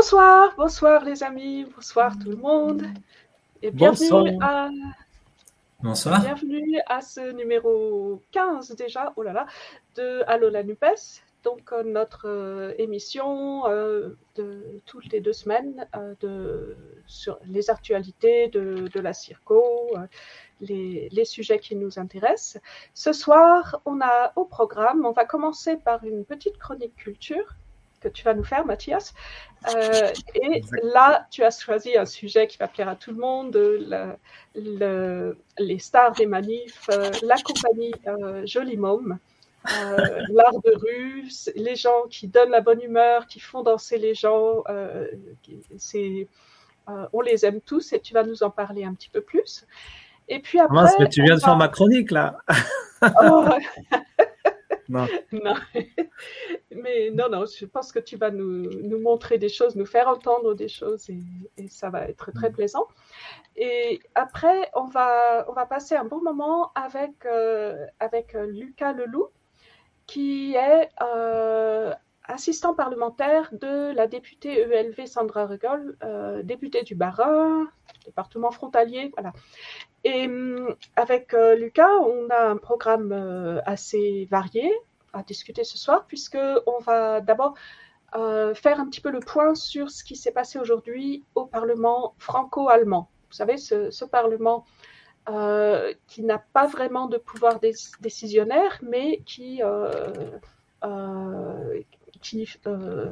Bonsoir, bonsoir les amis, bonsoir tout le monde. Et bienvenue à Bonsoir. Bienvenue à ce numéro 15 déjà, oh là là, de Allo la NUPES. Donc euh, notre euh, émission euh, de toutes les deux semaines de, sur les actualités de, la Circo, les, les, sujets qui nous intéressent. Ce soir, on a au programme, on va commencer par une petite chronique culture que tu vas nous faire, Mathias. Euh, et là, tu as choisi un sujet qui va plaire à tout le monde, le, les stars des manifs, euh, la compagnie euh, Joli Môme, l'art de rue, les gens qui donnent la bonne humeur, qui font danser les gens. c'est, on les aime tous et tu vas nous en parler un petit peu plus. Et puis après, tu viens de faire ma chronique là. oh, non. Mais non, non, je pense que tu vas nous, nous, montrer des choses, nous faire entendre des choses et, ça va être très mm. plaisant. Et après, on va, on va passer un bon moment avec, euh, avec Lucas Leloup, qui est euh, assistant parlementaire de la députée ELV Sandra Regol, euh, députée du Bas-Rhin, département frontalier, voilà. Et hum, avec euh, Lucas, on a un programme euh, assez varié à discuter ce soir, puisque on va d'abord euh, faire un petit peu le point sur ce qui s'est passé aujourd'hui au Parlement franco-allemand. Vous savez, ce, Parlement qui n'a pas vraiment de pouvoir décisionnaire, mais qui, qui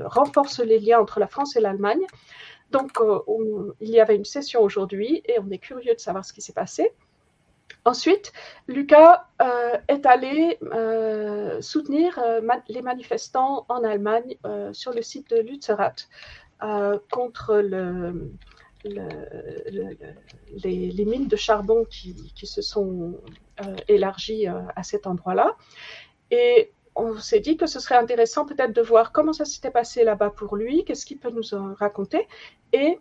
renforce les liens entre la France et l'Allemagne. Donc, euh, il y avait une session aujourd'hui et on est curieux de savoir ce qui s'est passé. Ensuite, Lucas euh, est allé euh, soutenir les manifestants en Allemagne sur le site de Lützerath contre le, les, mines de charbon qui, se sont élargies à cet endroit-là. On s'est dit que ce serait intéressant peut-être de voir comment ça s'était passé là-bas pour lui, qu'est-ce qu'il peut nous en raconter, et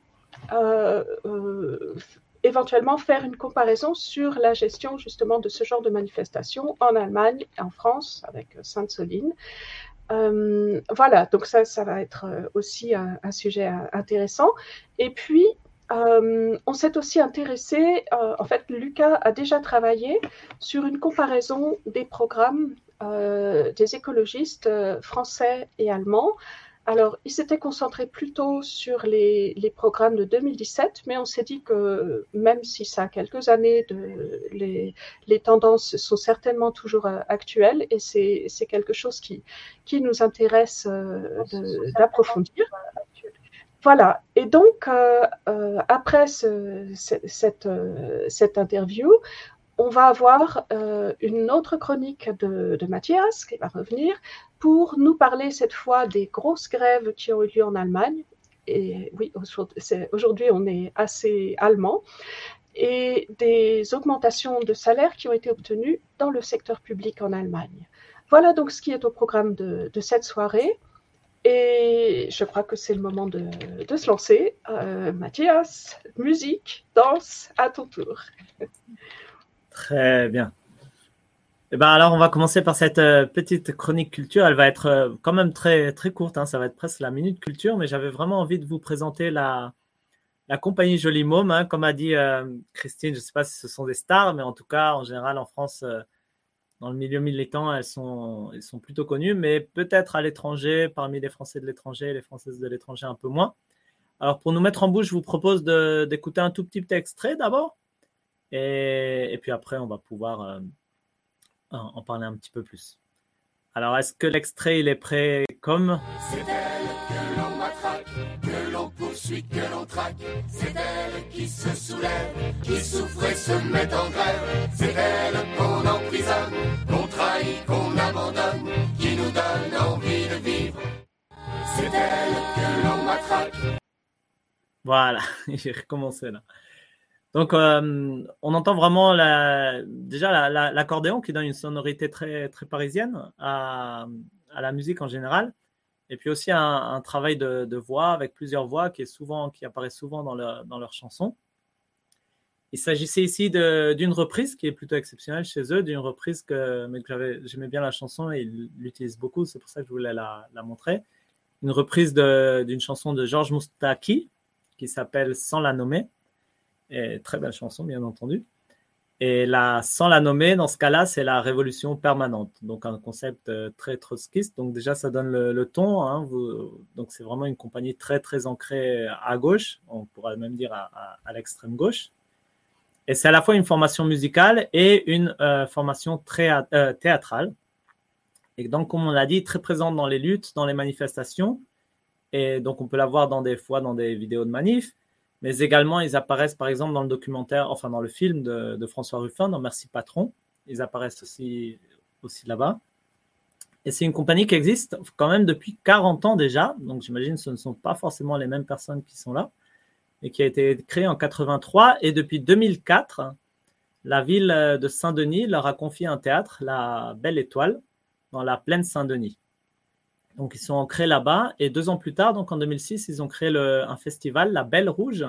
euh, euh, éventuellement faire une comparaison sur la gestion justement de ce genre de manifestation en Allemagne, en France, avec Sainte-Soline. Euh, voilà, donc ça, ça va être aussi un, sujet intéressant. Et puis, on s'est aussi intéressé, en fait, Lucas a déjà travaillé sur une comparaison des programmes des écologistes euh, français et allemands. Alors, ils s'étaient concentrés plutôt sur les, programmes de 2017, mais on s'est dit que même si ça a quelques années, de, les, tendances sont certainement toujours euh, actuelles et c'est quelque chose qui, qui nous intéresse d'approfondir. Voilà, et donc après cette, cette interview, on va avoir euh, une autre chronique de, Mathias qui va revenir pour nous parler cette fois des grosses grèves qui ont eu lieu en Allemagne. Et oui, aujourd'hui, on est assez allemand. Et des augmentations de salaire qui ont été obtenues dans le secteur public en Allemagne. Voilà donc ce qui est au programme de, cette soirée. Et je crois que c'est le moment de, se lancer. Euh, Mathias, musique, danse, à ton tour. Très bien. Eh ben alors, on va commencer par cette euh, petite chronique culture. Elle va être euh, quand même très, très courte. Hein. Ça va être presque la minute culture, mais j'avais vraiment envie de vous présenter la, la compagnie Jolie Môme. Hein. Comme a dit euh, Christine, je ne sais pas si ce sont des stars, mais en tout cas, en général, en France, dans le milieu militant, elles sont, elles sont plutôt connues, mais peut-être à l'étranger, parmi les Français de l'étranger et les Françaises de l'étranger un peu moins. Alors, pour nous mettre en bouche, je vous propose d'écouter un tout petit extrait d'abord. Et, puis après, on va pouvoir euh, en, parler un petit peu plus. Alors, est-ce que l'extrait, il est prêt comme? C'est elle que l'on matraque, que l'on poursuit, que l'on traque. C'est elle qui se soulève, qui souffre et se met en grève. C'est elle qu'on emprisonne, qu'on trahit, qu'on abandonne, qui nous donne envie de vivre. C'est elle que l'on matraque. Voilà, j'ai recommencé là. Donc, euh, on entend vraiment déjà l'accordéon qui donne une sonorité très, parisienne à, la musique en général. Et puis aussi un, travail de, voix avec plusieurs voix qui, est souvent, apparaît souvent dans, leurs chansons. Il s'agissait ici d'une reprise qui est plutôt exceptionnelle chez eux, d'une reprise que j'aimais bien la chanson et ils l'utilisent beaucoup, c'est pour ça que je voulais la, la montrer. une reprise d'une chanson de Georges Moustaki qui s'appelle Sans la nommer. Et très belle chanson, bien entendu. Et la, sans la nommer, dans ce cas-là, c'est la révolution permanente. Donc, un concept euh, très trotskiste. Donc, déjà, ça donne le, ton. Hein. donc, c'est vraiment une compagnie très, très ancrée à gauche. On pourrait même dire à, l'extrême gauche. Et c'est à la fois une formation musicale et une euh, formation très euh, théâtrale. Et donc, comme on l'a dit, très présente dans les luttes, dans les manifestations. Et donc, on peut la voir dans des fois dans des vidéos de manifs mais également ils apparaissent par exemple dans le documentaire, enfin dans le film de, François Ruffin, dans Merci Patron. Ils apparaissent aussi, aussi là-bas. Et c'est une compagnie qui existe quand même depuis 40 ans déjà, donc j'imagine ce ne sont pas forcément les mêmes personnes qui sont là, et qui a été créée en 83. Et depuis 2004, la ville de Saint-Denis leur a confié un théâtre, la Belle Étoile, dans la plaine Saint-Denis. Donc, ils sont ancrés là-bas. Et deux ans plus tard, donc en 2006, ils ont créé un festival, la Belle Rouge,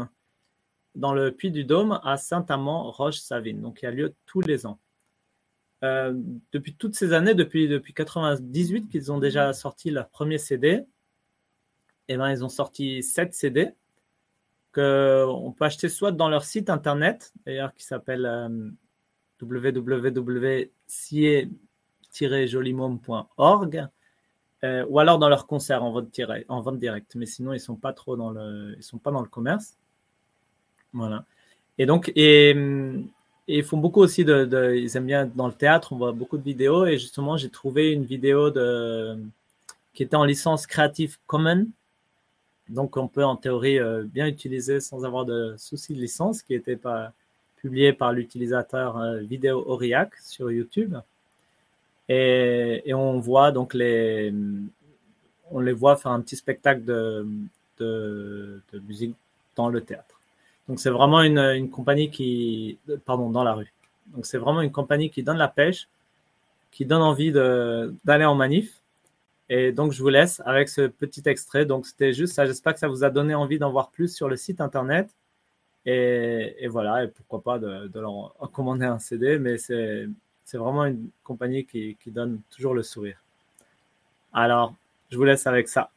dans le Puy du Dôme à Saint-Amand-Roche-Savine. Donc, il a lieu tous les ans. Euh, depuis toutes ces années, depuis, depuis 98 qu'ils ont déjà sorti leur premier CD, eh ben, ils ont sorti sept CD qu'on peut acheter soit dans leur site internet, d'ailleurs qui s'appelle euh, www.cier-jolimome.org, euh, ou alors dans leurs concerts en vente, directe. Mais sinon, ils sont pas trop dans le, ils sont pas dans le commerce. Voilà. Et donc, et, ils font beaucoup aussi de, ils aiment bien dans le théâtre. On voit beaucoup de vidéos. Et justement, j'ai trouvé une vidéo de, qui était en licence Creative Commons. Donc, on peut en théorie euh, bien utiliser sans avoir de souci de licence, qui était pas publié par l'utilisateur euh, Vidéo Auriac sur YouTube. Et, on voit donc les, on les voit faire un petit spectacle de, de, musique dans le théâtre. Donc c'est vraiment une, une, compagnie qui, pardon, dans la rue. Donc c'est vraiment une compagnie qui donne la pêche, qui donne envie d'aller en manif. Et donc je vous laisse avec ce petit extrait. Donc c'était juste ça. J'espère que ça vous a donné envie d'en voir plus sur le site internet. Et, et voilà, et pourquoi pas de, de leur commander un CD. Mais c'est c'est vraiment une compagnie qui, donne toujours le sourire. Alors, je vous laisse avec. Ça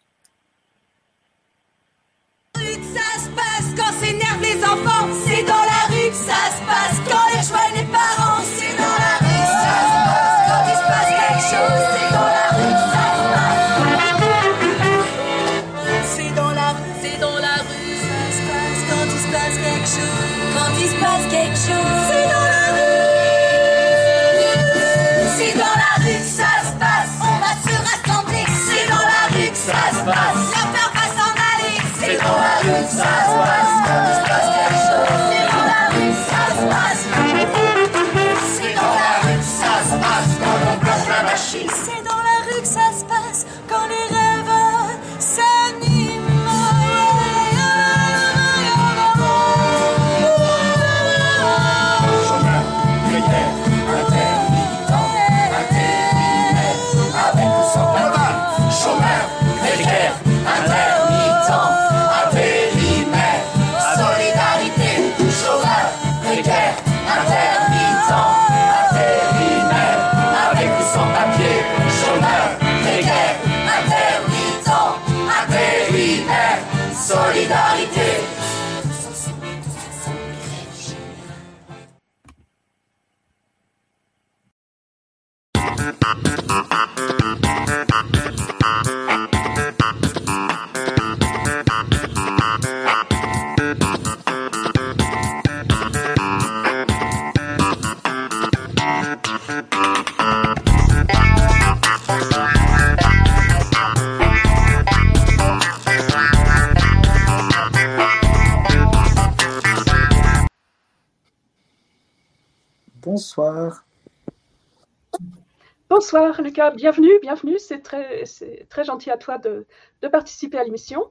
Bonsoir Lucas, bienvenue, bienvenue. C'est très, très gentil à toi de, participer à l'émission.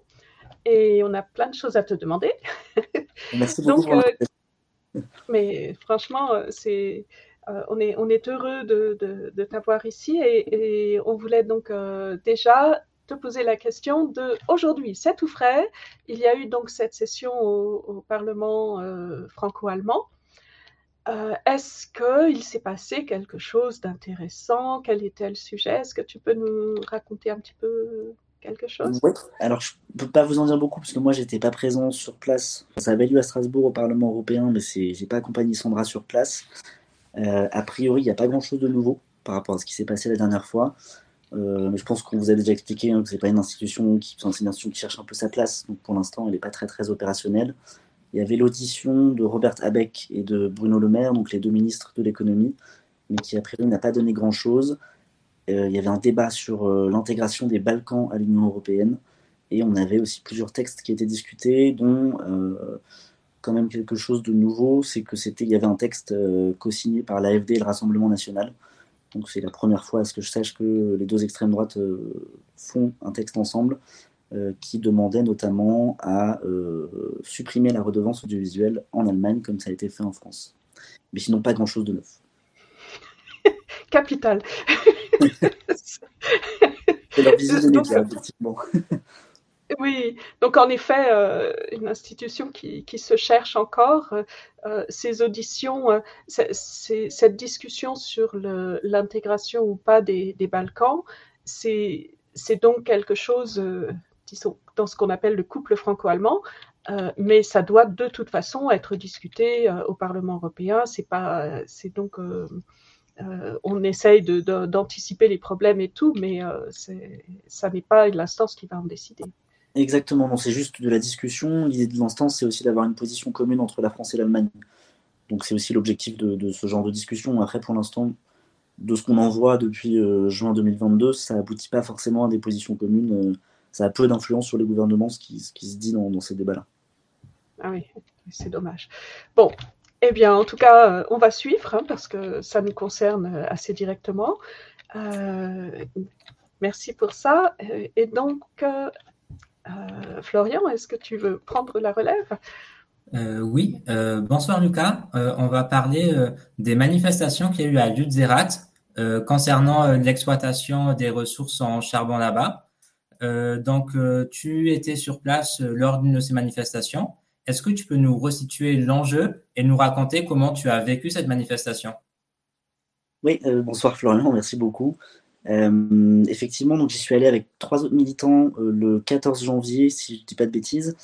Et on a plein de choses à te demander. Merci beaucoup. Donc, euh, mais franchement, euh, c'est, euh, on, est, on est heureux de, t'avoir ici et, on voulait donc déjà te poser la question de aujourd'hui, c'est tout frais. Il y a eu donc cette session au Parlement franco-allemand. Euh, est-ce qu'il s'est passé quelque chose d'intéressant? Quel était le sujet? Est-ce que tu peux nous raconter un petit peu quelque chose? Alors je ne peux pas vous en dire beaucoup parce que moi j'étais pas présent sur place. Ça avait lieu à Strasbourg au Parlement européen, mais je n'ai pas accompagné Sandra sur place. Euh, a priori, il n'y a pas grand chose de nouveau par rapport à ce qui s'est passé la dernière fois. Euh, je pense qu'on vous a déjà expliqué hein, que c'est pas une institution qui, une institution qui cherche un peu sa place. Donc pour l'instant, elle n'est pas très très opérationnelle. Il y avait l'audition de Robert Abeck et de Bruno Le Maire, donc les deux ministres de l'économie, mais qui a priori n'a pas donné grand chose. Euh, il y avait un débat sur euh, l'intégration des Balkans à l'Union européenne, et on avait aussi plusieurs textes qui étaient discutés, dont quand même quelque chose de nouveau, c'est que c'était, il y avait un texte co-signé par l'AFD et le Rassemblement national. Donc c'est la première fois à ce que je sache que les deux extrêmes droites euh, font un texte ensemble. euh, qui demandait notamment à euh, supprimer la redevance audiovisuelle en Allemagne comme ça a été fait en France. Mais sinon pas grand-chose de neuf. Capital. c'est leur vision des médias, effectivement. Oui, donc en effet, euh, une institution qui, qui, se cherche encore, euh, ces auditions, euh, cette discussion sur l'intégration ou pas des, des Balkans, c'est donc quelque chose, disons, dans ce qu'on appelle le couple franco-allemand, mais ça doit de toute façon être discuté au Parlement européen. C'est pas, c'est donc on essaye d'anticiper les problèmes et tout, mais ça n'est pas l'instance qui va en décider. Exactement, c'est juste de la discussion. L'idée de l'instance, c'est aussi d'avoir une position commune entre la France et l'Allemagne. Donc c'est aussi l'objectif de, ce genre de discussion. Après, pour l'instant, de ce qu'on en voit depuis euh, juin 2022, ça aboutit pas forcément à des positions communes. Euh, ça a peu d'influence sur les gouvernements, ce qui, ce qui se dit dans, ces débats-là. Ah oui, c'est dommage. Bon, eh bien, en tout cas, euh, on va suivre hein, parce que ça nous concerne assez directement. merci pour ça. Et donc, euh, Florian, est-ce que tu veux prendre la relève? Euh, oui, euh, bonsoir Lucas. on va parler des manifestations qu'il y a eu à Lutzerat concernant l'exploitation des ressources en charbon là-bas. Donc, tu étais sur place lors d'une de ces manifestations. Est-ce que tu peux nous resituer l'enjeu et nous raconter comment tu as vécu cette manifestation? Oui, bonsoir Florian, merci beaucoup. Euh, effectivement, donc j'y suis allé avec trois autres militants euh, le 14 janvier, si je ne dis pas de bêtises.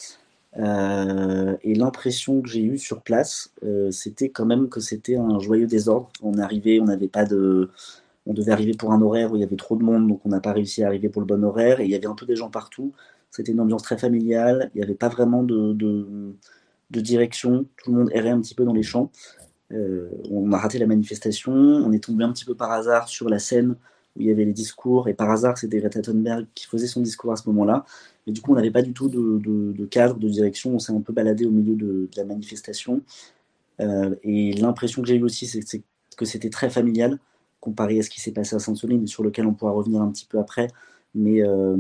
Euh, et l'impression que j'ai eue sur place, c'était quand même que c'était un joyeux désordre. On arrivait, on n'avait pas de, on devait arriver pour un horaire où il y avait trop de monde, donc on n'a pas réussi à arriver pour le bon horaire. Et il y avait un peu des gens partout. C'était une ambiance très familiale. Il n'y avait pas vraiment de, direction. Tout le monde errait un petit peu dans les champs. on a raté la manifestation. On est tombé un petit peu par hasard sur la scène où il y avait les discours, et par hasard, c'était Greta Thunberg qui faisait son discours à ce moment-là. Et du coup, on n'avait pas du tout de, cadre, de direction, on s'est un peu baladé au milieu de, la manifestation. Euh, et l'impression que j'ai eue aussi, c'est que c'était très familial, comparé à ce qui s'est passé à Sainte-Soline, sur lequel on pourra revenir un petit peu après. Mais euh,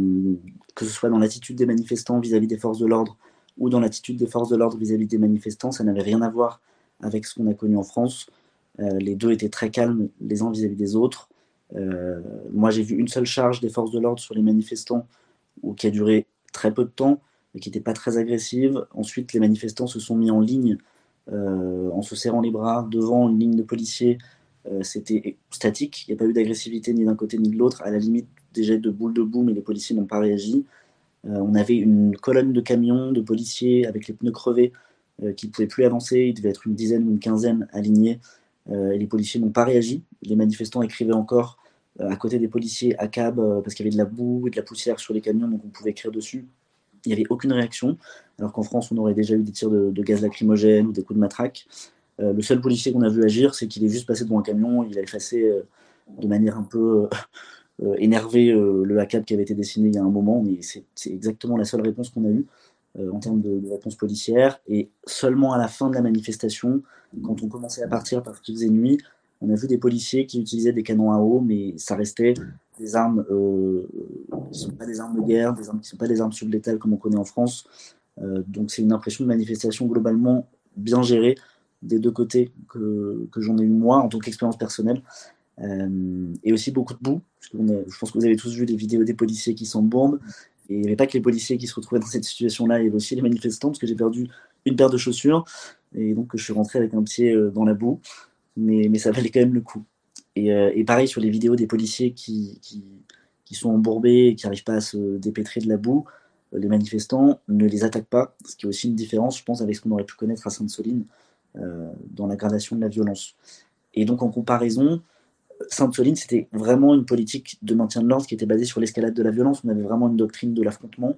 que ce soit dans l'attitude des manifestants vis-à-vis des forces de l'ordre, ou dans l'attitude des forces de l'ordre vis-à-vis des manifestants, ça n'avait rien à voir avec ce qu'on a connu en France. Euh, les deux étaient très calmes les uns vis-à-vis des autres. Euh, moi, j'ai vu une seule charge des forces de l'ordre sur les manifestants, qui a duré très peu de temps, et qui n'était pas très agressive. Ensuite, les manifestants se sont mis en ligne, en se serrant les bras devant une ligne de policiers. Euh, c'était statique, il n'y a pas eu d'agressivité ni d'un côté ni de l'autre. À la limite, des jets de boules de boue, mais les policiers n'ont pas réagi. on avait une colonne de camions, de policiers avec les pneus crevés qui ne pouvaient plus avancer. Il devait être une dizaine ou une quinzaine alignés euh, et les policiers n'ont pas réagi. Les manifestants écrivaient encore euh, à côté des policiers à cab euh, parce qu'il y avait de la boue et de la poussière sur les camions, donc on pouvait écrire dessus. Il n'y avait aucune réaction, alors qu'en France, on aurait déjà eu des tirs de, gaz lacrymogène ou des coups de matraque. Le seul policier qu'on a vu agir, c'est qu'il est juste passé devant un camion, il a effacé de manière un peu énervée le ACAB qui avait été dessiné il y a un moment, mais c'est exactement la seule réponse qu'on a eue. Euh, en termes de, réponse policière. Et seulement à la fin de la manifestation, quand on commençait à partir parce qu'il faisait nuit, on a vu des policiers qui utilisaient des canons à eau, mais ça restait des armes euh, qui ne sont pas des armes de guerre, des armes qui ne sont pas des armes sublétales comme on connaît en France. Euh, donc c'est une impression de manifestation globalement bien gérée des deux côtés que, que j'en ai eu moi en tant qu'expérience personnelle. et aussi beaucoup de boue. Parce je pense que vous avez tous vu les vidéos des policiers qui s'embourbent. Et il n'y avait pas que les policiers qui se retrouvaient dans cette situation-là, il y avait aussi les manifestants, parce que j'ai perdu une paire de chaussures, et donc je suis rentré avec un pied euh, dans la boue, mais, mais ça valait quand même le coup. Et, euh, et pareil sur les vidéos des policiers qui, qui, qui sont embourbés et qui n'arrivent pas à se dépêtrer de la boue, les manifestants ne les attaquent pas, ce qui est aussi une différence, je pense, avec ce qu'on aurait pu connaître à Sainte-Soline dans la gradation de la violence. Et donc en comparaison, Sainte-Soline, c'était vraiment une politique de maintien de l'ordre qui était basée sur l'escalade de la violence. On avait vraiment une doctrine de l'affrontement.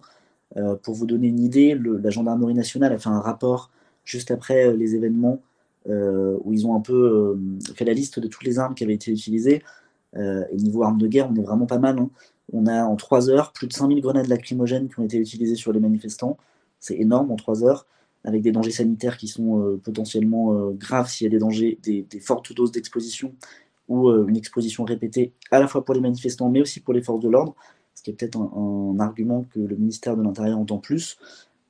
Euh, pour vous donner une idée, la gendarmerie nationale a fait un rapport juste après euh, les événements euh, où ils ont un peu fait la liste de toutes les armes qui avaient été utilisées. et niveau armes de guerre, on est vraiment pas mal. Hein. On a en 3 heures plus de 5000 grenades lacrymogènes qui ont été utilisées sur les manifestants. C'est énorme en 3 heures, avec des dangers sanitaires qui sont potentiellement graves s'il y a des dangers, des fortes doses d'exposition ou euh, une exposition répétée à la fois pour les manifestants mais aussi pour les forces de l'ordre, ce qui est peut-être un, argument que le ministère de l'Intérieur entend plus,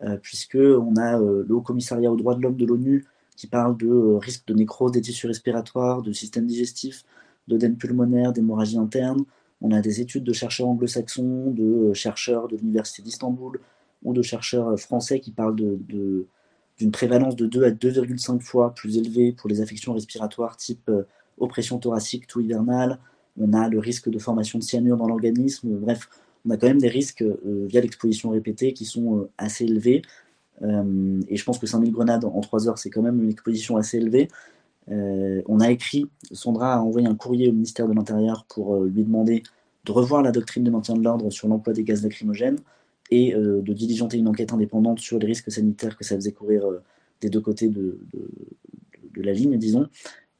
euh, puisqu'on a euh, le Haut Commissariat aux droits de l'homme de l'ONU qui parle de risque de nécrose des tissus respiratoires, de système digestif, d'œdème pulmonaire, d'hémorragie interne. On a des études de chercheurs anglo-saxons, de chercheurs de l'Université d'Istanbul ou de chercheurs français qui parlent de, d'une prévalence de 2 à 2,5 fois plus élevée pour les affections respiratoires type oppression thoracique tout hivernale, on a le risque de formation de cyanure dans l'organisme, bref, on a quand même des risques euh, via l'exposition répétée qui sont euh, assez élevés. Euh, et je pense que 5000 grenades en 3 heures, c'est quand même une exposition assez élevée. on a écrit, Sandra a envoyé un courrier au ministère de l'Intérieur pour lui demander de revoir la doctrine de maintien de l'ordre sur l'emploi des gaz lacrymogènes et de diligenter une enquête indépendante sur les risques sanitaires que ça faisait courir des deux côtés de, la ligne, disons.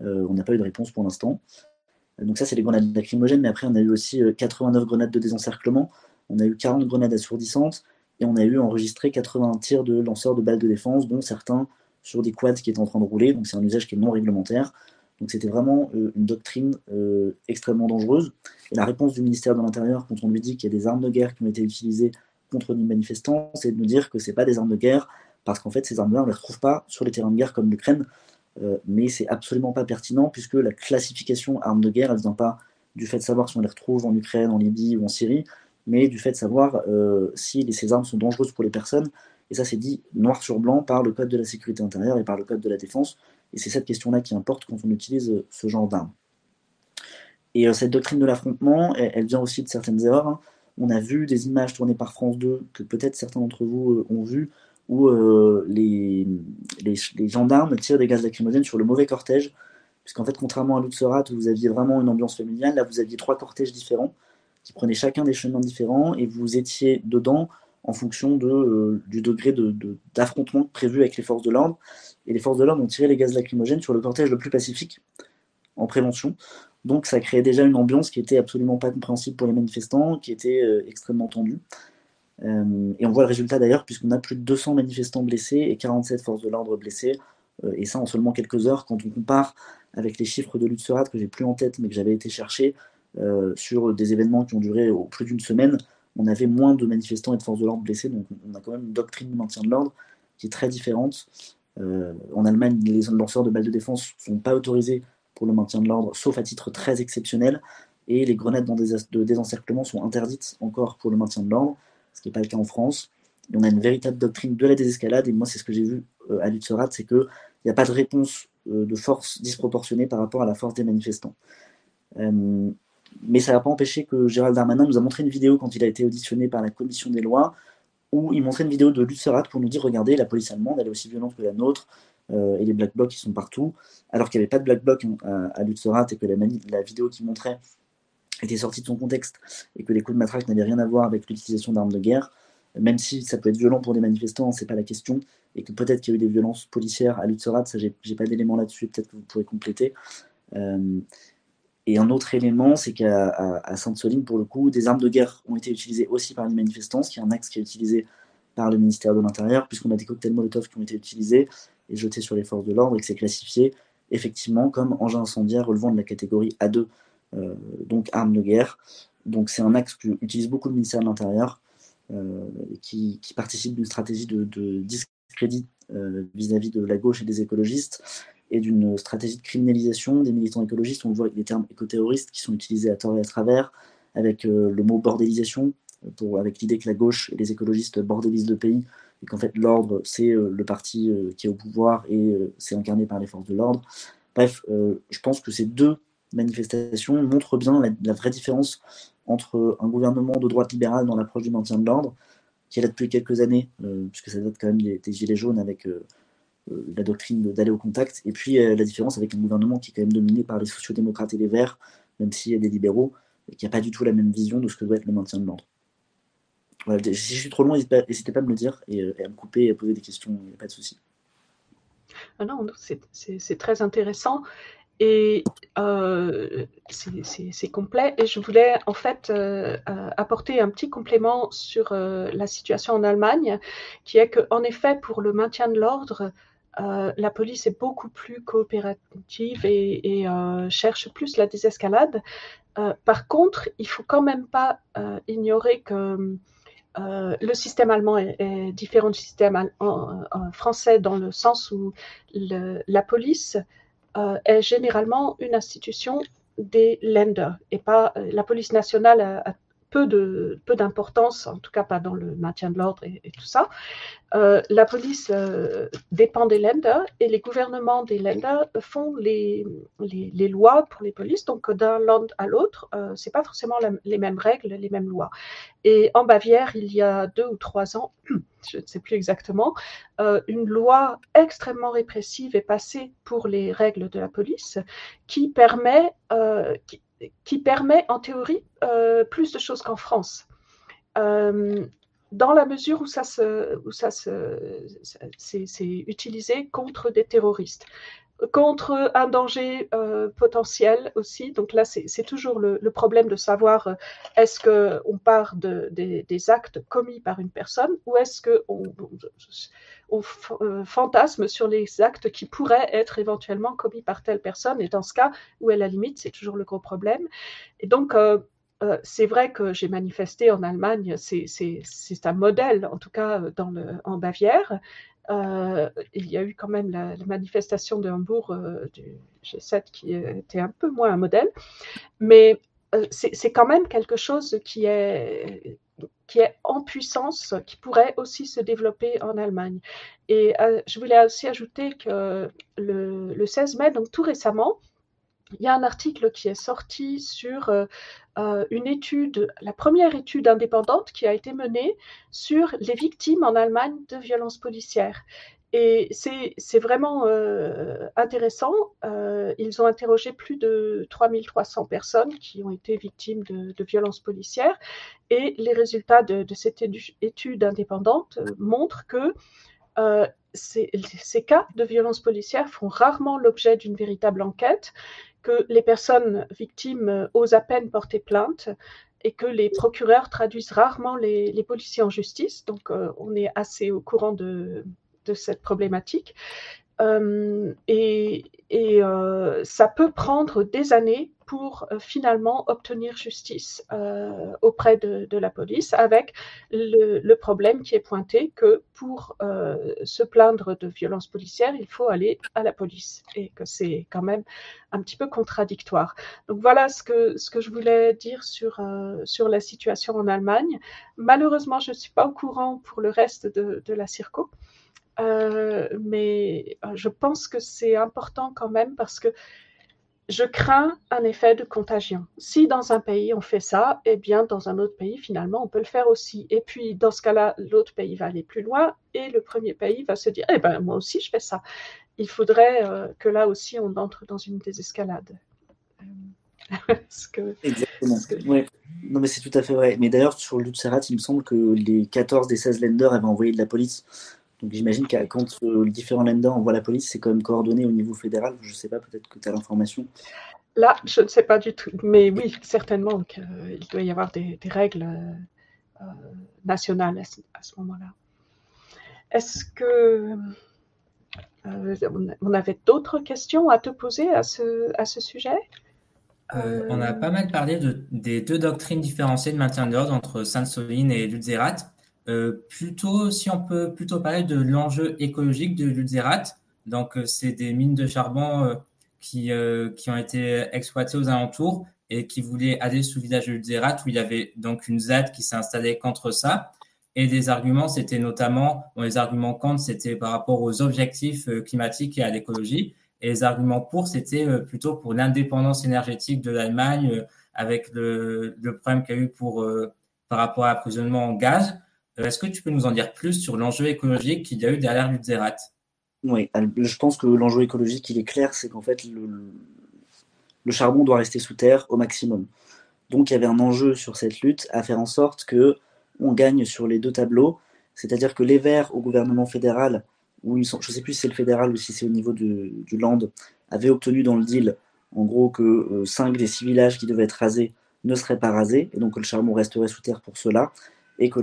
Euh, on n'a pas eu de réponse pour l'instant. Donc ça, c'est les grenades lacrymogènes, mais après, on a eu aussi 89 euh, grenades de désencerclement, on a eu 40 grenades assourdissantes, et on a eu enregistré 80 tirs de lanceurs de balles de défense, dont certains sur des quads qui étaient en train de rouler, donc c'est un usage qui est non réglementaire. Donc c'était vraiment euh, une doctrine extrêmement dangereuse. Et la réponse du ministère de l'Intérieur, quand on lui dit qu'il y a des armes de guerre qui ont été utilisées contre les manifestants, c'est de nous dire que ce pas des armes de guerre, parce qu'en fait ces armes-là, on ne les retrouve pas sur les terrains de guerre comme l'Ukraine. Euh, mais c'est absolument pas pertinent puisque la classification armes de guerre, elle vient pas du fait de savoir si on les retrouve en Ukraine, en Libye ou en Syrie, mais du fait de savoir euh, si ces armes sont dangereuses pour les personnes. Et ça, c'est dit noir sur blanc par le Code de la sécurité intérieure et par le Code de la défense. Et c'est cette question-là qui importe quand on utilise euh, ce genre d'armes. Et cette doctrine de l'affrontement, elle, vient aussi de certaines erreurs. Hein. On a vu des images tournées par France 2 que peut-être certains d'entre vous ont vues où euh, les, gendarmes tirent des gaz lacrymogènes sur le mauvais cortège, puisqu'en fait, contrairement à Lutzerat, où vous aviez vraiment une ambiance familiale, là, vous aviez trois cortèges différents, qui prenaient chacun des chemins différents, et vous étiez dedans en fonction euh, du degré d'affrontement prévu avec les forces de l'ordre. Et les forces de l'ordre ont tiré les gaz lacrymogènes sur le cortège le plus pacifique, en prévention. Donc ça créait déjà une ambiance qui était absolument pas compréhensible pour les manifestants, qui était euh, extrêmement tendue. Euh, et on voit le résultat d'ailleurs, puisqu'on a plus de 200 manifestants blessés et 47 forces de l'ordre blessées, euh, et ça en seulement quelques heures, quand on compare avec les chiffres de Lutzerat que j'ai plus en tête, mais que j'avais été chercher, sur des événements qui ont duré plus d'une semaine, on avait moins de manifestants et de forces de l'ordre blessés, donc on a quand même une doctrine de maintien de l'ordre qui est très différente. en Allemagne, les lanceurs de balles de défense ne sont pas autorisés pour le maintien de l'ordre, sauf à titre très exceptionnel, et les grenades de désencerclement sont interdites encore pour le maintien de l'ordre ce qui n'est pas le cas en France. on a une véritable doctrine de la désescalade, et moi, c'est ce que j'ai vu euh, à Lutzerat, c'est qu'il n'y a pas de réponse euh, de force disproportionnée par rapport à la force des manifestants. Euh, mais ça n'a pas empêché que Gérald Darmanin nous a montré une vidéo quand il a été auditionné par la commission des lois, où il montrait une vidéo de Lutzerat pour nous dire regardez, la police allemande, elle est aussi violente que la nôtre, et les black blocs qui sont partout, alors qu'il n'y avait pas de black bloc hein, à, Lutzerat et que la, vidéo qui montrait était sorti de son contexte et que les coups de matraque n'avaient rien à voir avec l'utilisation d'armes de guerre, même si ça peut être violent pour des manifestants, c'est pas la question, et que peut-être qu'il y a eu des violences policières à Lutzerat, ça j'ai pas d'éléments là-dessus, peut-être que vous pourrez compléter. Euh, et un autre élément, c'est qu'à Sainte-Soline, pour le coup, des armes de guerre ont été utilisées aussi par les manifestants, ce qui est un axe qui est utilisé par le ministère de l'Intérieur, puisqu'on a des cocktails Molotov qui ont été utilisés et jetés sur les forces de l'ordre et que c'est classifié effectivement comme engin incendiaire relevant de la catégorie A2 euh, donc armes de guerre. Donc c'est un axe que utilise beaucoup le ministère de l'Intérieur, euh, qui, participe d'une stratégie de, discrédit euh, vis-à-vis de la gauche et des écologistes, et d'une stratégie de criminalisation des militants écologistes. On le voit avec les termes écoterroristes qui sont utilisés à tort et à travers, avec le mot bordélisation, pour, avec l'idée que la gauche et les écologistes bordélisent le pays, et qu'en fait l'ordre, c'est le parti qui est au pouvoir et c'est incarné par les forces de l'ordre. Bref, je pense que ces deux manifestation montre bien la, vraie différence entre un gouvernement de droite libérale dans l'approche du maintien de l'ordre, qui est là depuis quelques années, puisque ça date quand même des, Gilets jaunes avec la doctrine d'aller au contact, et puis la différence avec un gouvernement qui est quand même dominé par les sociodémocrates et les verts, même s'il y a des libéraux, qui n'a pas du tout la même vision de ce que doit être le maintien de l'ordre. Si je suis trop long, n'hésitez pas à me le dire et, à me couper et à poser des questions, il n'y a pas de souci. Ah non, c'est très intéressant et euh, c'est complet. Et je voulais en fait euh, euh, apporter un petit complément sur la situation en Allemagne, qui est qu'en effet, pour le maintien de l'ordre, la police est beaucoup plus coopérative et, cherche plus la désescalade. par contre, il faut quand même pas ignorer que le système allemand est, différent du système français dans le sens où la police euh, est généralement une institution des Länder et pas euh, la police nationale peu d'importance, en tout cas pas dans le maintien de l'ordre et, tout ça. Euh, la police euh, dépend des Länder et les gouvernements des Länder font les, lois pour les polices. Donc d'un land à l'autre, euh, c'est pas forcément les mêmes règles, les mêmes lois. Et en Bavière, il y a deux ou trois ans, je ne sais plus exactement, euh, une loi extrêmement répressive est passée pour les règles de la police qui permet, qui permet en théorie euh, plus de choses qu'en France. Euh, dans la mesure où ça se, où ça se, c'est utilisé contre des terroristes, contre un danger euh, potentiel aussi. Donc là, c'est toujours le, problème de savoir est-ce que on part de, des, actes commis par une personne ou est-ce que on, on euh, fantasme sur les actes qui pourraient être éventuellement commis par telle personne. Et dans ce cas, où est la limite? C'est toujours le gros problème. Et donc, euh, euh, c'est vrai que j'ai manifesté en Allemagne, c'est un modèle, en tout cas dans en Bavière. Il y a eu quand même la, manifestation de Hambourg du G7 qui était un peu moins un modèle, mais c'est quand même quelque chose qui est, qui est en puissance, qui pourrait aussi se développer en Allemagne. Et euh, je voulais aussi ajouter que le, le, 16 mai, donc tout récemment, il y a un article qui est sorti sur euh, euh, une étude, la première étude indépendante qui a été menée sur les victimes en Allemagne de violences policières. Et c'est vraiment euh, intéressant. Euh, ils ont interrogé plus de 3300 personnes qui ont été victimes de, violences policières. Et les résultats de, cette étude indépendante euh, montrent que ces, cas de violences policières font rarement l'objet d'une véritable enquête, que les personnes victimes osent à peine porter plainte et que les procureurs traduisent rarement les, policiers en justice. Donc on est assez au courant de de cette problématique. Euh, et, euh, ça peut prendre des années pour euh, finalement obtenir justice auprès de, la police, avec le, problème qui est pointé que pour se plaindre de violences policières, il faut aller à la police et que c'est quand même un petit peu contradictoire. Donc voilà ce que, ce que je voulais dire sur, sur la situation en Allemagne. Malheureusement, je ne suis pas au courant pour le reste de, de la Circo. Euh, mais euh, je pense que c'est important quand même parce que je crains un effet de contagion. Si dans un pays on fait ça, eh bien dans un autre pays finalement on peut le faire aussi. Et puis dans ce cas-là, l'autre pays va aller plus loin et le premier pays va se dire eh ben moi aussi je fais ça. Il faudrait euh, que là aussi on entre dans une désescalade. que, Exactement. Que... Ouais. Non mais c'est tout à fait vrai. Mais d'ailleurs sur l'Utserat, il me semble que les 14 des 16 lenders avaient envoyé de la police donc j'imagine que quand euh, les différents lenders envoient la police, c'est quand même coordonné au niveau fédéral. Je ne sais pas, peut-être que tu as l'information. Là, je ne sais pas du tout. Mais oui, certainement qu'il euh, doit y avoir des, des règles euh, nationales à ce, ce moment-là. Est-ce que euh, on avait d'autres questions à te poser à ce, à ce sujet? Euh, on a pas mal parlé de, des deux doctrines différenciées de maintien de l'ordre entre Sainte-Soline et Lutzerat. Euh, plutôt, si on peut plutôt parler de l'enjeu écologique de l'Ulzerat, donc euh, c'est des mines de charbon euh, qui, qui ont été exploitées aux alentours et qui voulaient aller sous le village de l'Ulzerat où il y avait donc une ZAD qui s'est installée contre ça. Et des arguments, c'était notamment, bon, les arguments contre, c'était par rapport aux objectifs climatiques et à l'écologie. Et les arguments pour, c'était plutôt pour l'indépendance énergétique de l'Allemagne avec le, problème qu'il y a eu pour, par rapport à l'approvisionnement en gaz. Est-ce que tu peux nous en dire plus sur l'enjeu écologique qu'il y a eu derrière l'Utzerat? Oui, je pense que l'enjeu écologique, il est clair, c'est qu'en fait, le, le charbon doit rester sous terre au maximum. Donc il y avait un enjeu sur cette lutte à faire en sorte que on gagne sur les deux tableaux, c'est-à-dire que les Verts au gouvernement fédéral, où ils sont, je ne sais plus si c'est le fédéral ou si c'est au niveau du Land, avaient obtenu dans le deal en gros que 5 euh, des 6 villages qui devaient être rasés ne seraient pas rasés, et donc que le charbon resterait sous terre pour cela, et que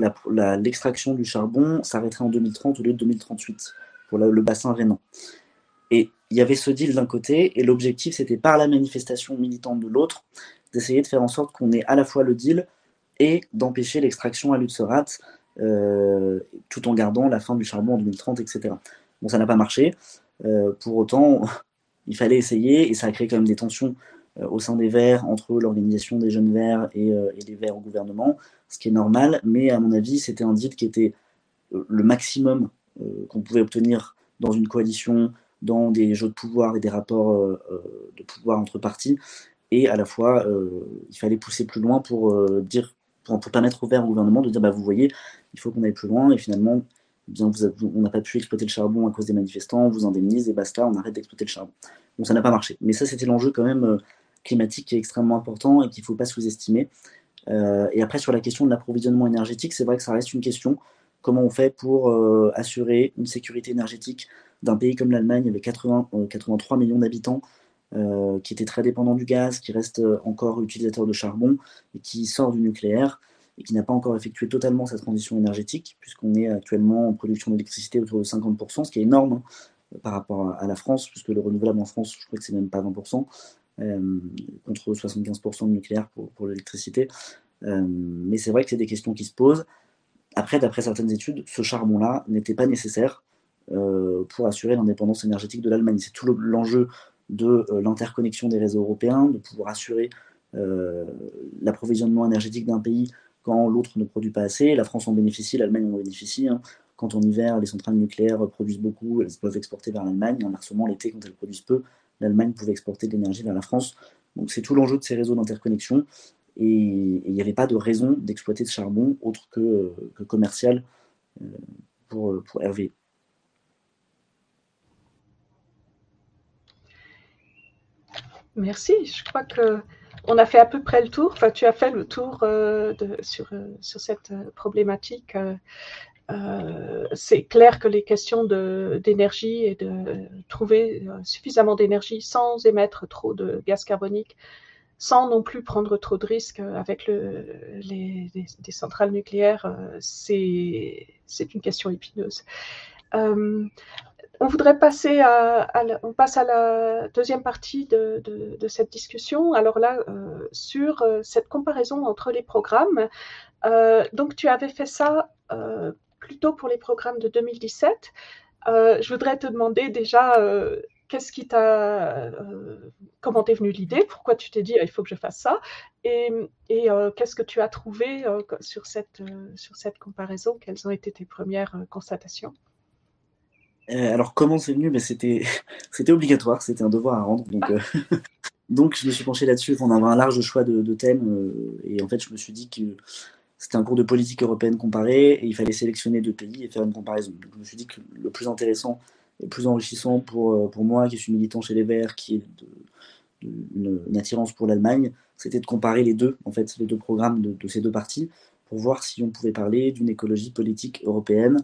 l'extraction du charbon s'arrêterait en 2030 au lieu de 2038 pour le bassin rhénan. Et il y avait ce deal d'un côté, et l'objectif c'était par la manifestation militante de l'autre, d'essayer de faire en sorte qu'on ait à la fois le deal et d'empêcher l'extraction à Lutzerat, euh, tout en gardant la fin du charbon en 2030, etc. Bon, ça n'a pas marché. Euh, pour autant, il fallait essayer, et ça a créé quand même des tensions au sein des Verts, entre l'organisation des jeunes Verts et, les Verts au gouvernement, ce qui est normal, mais à mon avis, c'était un deal qui était le maximum qu'on pouvait obtenir dans une coalition, dans des jeux de pouvoir et des rapports de pouvoir entre partis, et à la fois, il fallait pousser plus loin pour dire pour, permettre au Vert au gouvernement de dire bah, vous voyez, il faut qu'on aille plus loin, et finalement, bien, on n'a pas pu exploiter le charbon à cause des manifestants, on vous indemnise, et basta, on arrête d'exploiter le charbon. Bon, ça n'a pas marché. Mais ça, c'était l'enjeu quand même euh, climatique qui est extrêmement important et qu'il ne faut pas sous-estimer. Euh, et après, sur la question de l'approvisionnement énergétique, c'est vrai que ça reste une question. Comment on fait pour euh, assurer une sécurité énergétique d'un pays comme l'Allemagne avec 80, 83 millions d'habitants euh, qui était très dépendant du gaz, qui reste euh, encore utilisateur de charbon et qui sort du nucléaire et qui n'a pas encore effectué totalement sa transition énergétique, puisqu'on est actuellement en production d'électricité autour de 50%, ce qui est énorme hein, par rapport à la France, puisque le renouvelable en France, je crois que c'est même pas 20%, euh, contre 75% de nucléaire pour, l'électricité. mais c'est vrai que c'est des questions qui se posent. Après, d'après certaines études, ce charbon-là n'était pas nécessaire pour assurer l'indépendance énergétique de l'Allemagne. C'est tout l'enjeu de euh, l'interconnexion des réseaux européens, de pouvoir assurer euh, l'approvisionnement énergétique d'un pays quand l'autre ne produit pas assez. La France en bénéficie, l'Allemagne en bénéficie. Hein. Quand en hiver, les centrales nucléaires produisent beaucoup, elles peuvent exporter vers l'Allemagne. Inversement, l'été, quand elles produisent peu, l'Allemagne pouvait exporter de l'énergie vers la France. Donc c'est tout l'enjeu de ces réseaux d'interconnexion. Et il n'y avait pas de raison d'exploiter ce charbon autre que, commercial euh, pour, pour Hervé. Merci. Je crois que on a fait à peu près le tour. Enfin, tu as fait le tour euh, sur, euh, sur, cette euh, problématique. c'est clair que les questions d'énergie et de trouver suffisamment d'énergie sans émettre trop de gaz carbonique, sans non plus prendre trop de risques avec le, les, les, centrales nucléaires, c'est une question épineuse. On voudrait passer à, on passe à la deuxième partie de, cette discussion. Alors là, euh, sur euh, cette comparaison entre les programmes. Euh, donc, tu avais fait ça plutôt pour les programmes de 2017. je voudrais te demander déjà qu'est-ce qui t'a, comment t'es venue l'idée, pourquoi tu t'es dit il faut que je fasse ça, et, qu'est-ce que tu as trouvé sur cette comparaison, quelles ont été tes premières constatations? Euh, alors, comment c'est venu? Mais c'était, obligatoire, c'était un devoir à rendre. Donc, euh, je me suis penché là-dessus. On avait un large choix de, thèmes. Euh, et en fait, je me suis dit que c'était un cours de politique européenne comparée et il fallait sélectionner deux pays et faire une comparaison. Je me suis dit que le plus intéressant et le plus enrichissant pour, pour moi, qui suis militant chez les Verts, qui est une, attirance pour l'Allemagne, c'était de comparer les deux, en fait, les deux programmes de, ces deux partis pour voir si on pouvait parler d'une écologie politique européenne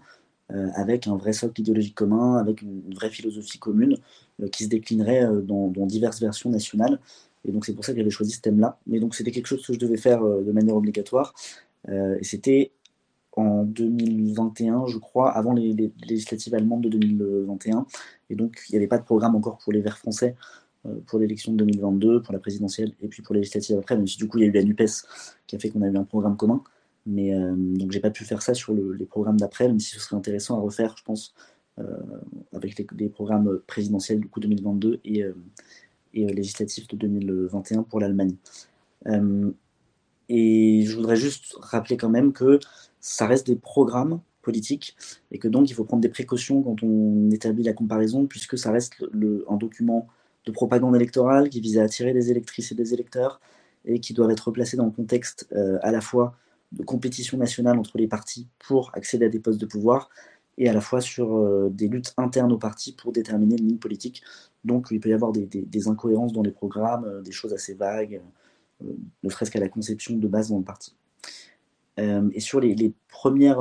euh, avec un vrai socle idéologique commun, avec une, vraie philosophie commune euh, qui se déclinerait euh, dans, diverses versions nationales. Et donc c'est pour ça que j'avais choisi ce thème-là. Mais donc c'était quelque chose que je devais faire de manière obligatoire. Et c'était en 2021, je crois, avant les, législatives allemandes de 2021. Et donc, il n'y avait pas de programme encore pour les Verts français pour l'élection de 2022, pour la présidentielle, et puis pour les législatives après, même si du coup, il y a eu la NUPES qui a fait qu'on a eu un programme commun. Mais euh, donc j'ai pas pu faire ça sur les programmes d'après, même si ce serait intéressant à refaire, je pense, euh, avec les, programmes présidentiels du coup 2022 et, euh, et législatifs de 2021 pour l'Allemagne. Et je voudrais juste rappeler quand même que ça reste des programmes politiques et que donc il faut prendre des précautions quand on établit la comparaison puisque ça reste un document de propagande électorale qui vise à attirer des électrices et des électeurs et qui doivent être placés dans le contexte à la fois de compétition nationale entre les partis pour accéder à des postes de pouvoir et à la fois sur des luttes internes aux partis pour déterminer une ligne politique. Donc il peut y avoir des, des incohérences dans les programmes, des choses assez vagues, ne serait-ce qu'à la conception de base dans le parti. et sur les, premières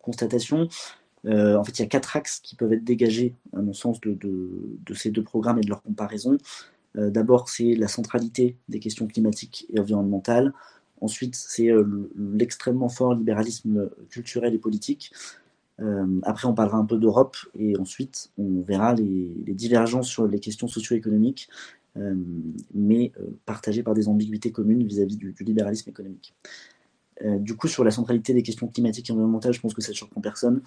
constatations, euh, en fait, il y a quatre axes qui peuvent être dégagés, à mon sens, de, ces deux programmes et de leur comparaison. Euh, d'abord, c'est la centralité des questions climatiques et environnementales. Ensuite, c'est euh, l'extrêmement fort libéralisme culturel et politique. après, on parlera un peu d'Europe et ensuite, on verra les, divergences sur les questions socio-économiques, mais partagées par des ambiguïtés communes vis-à-vis du, du, libéralisme économique. du coup, sur la centralité des questions climatiques et environnementales, je pense que ça ne surprend personne.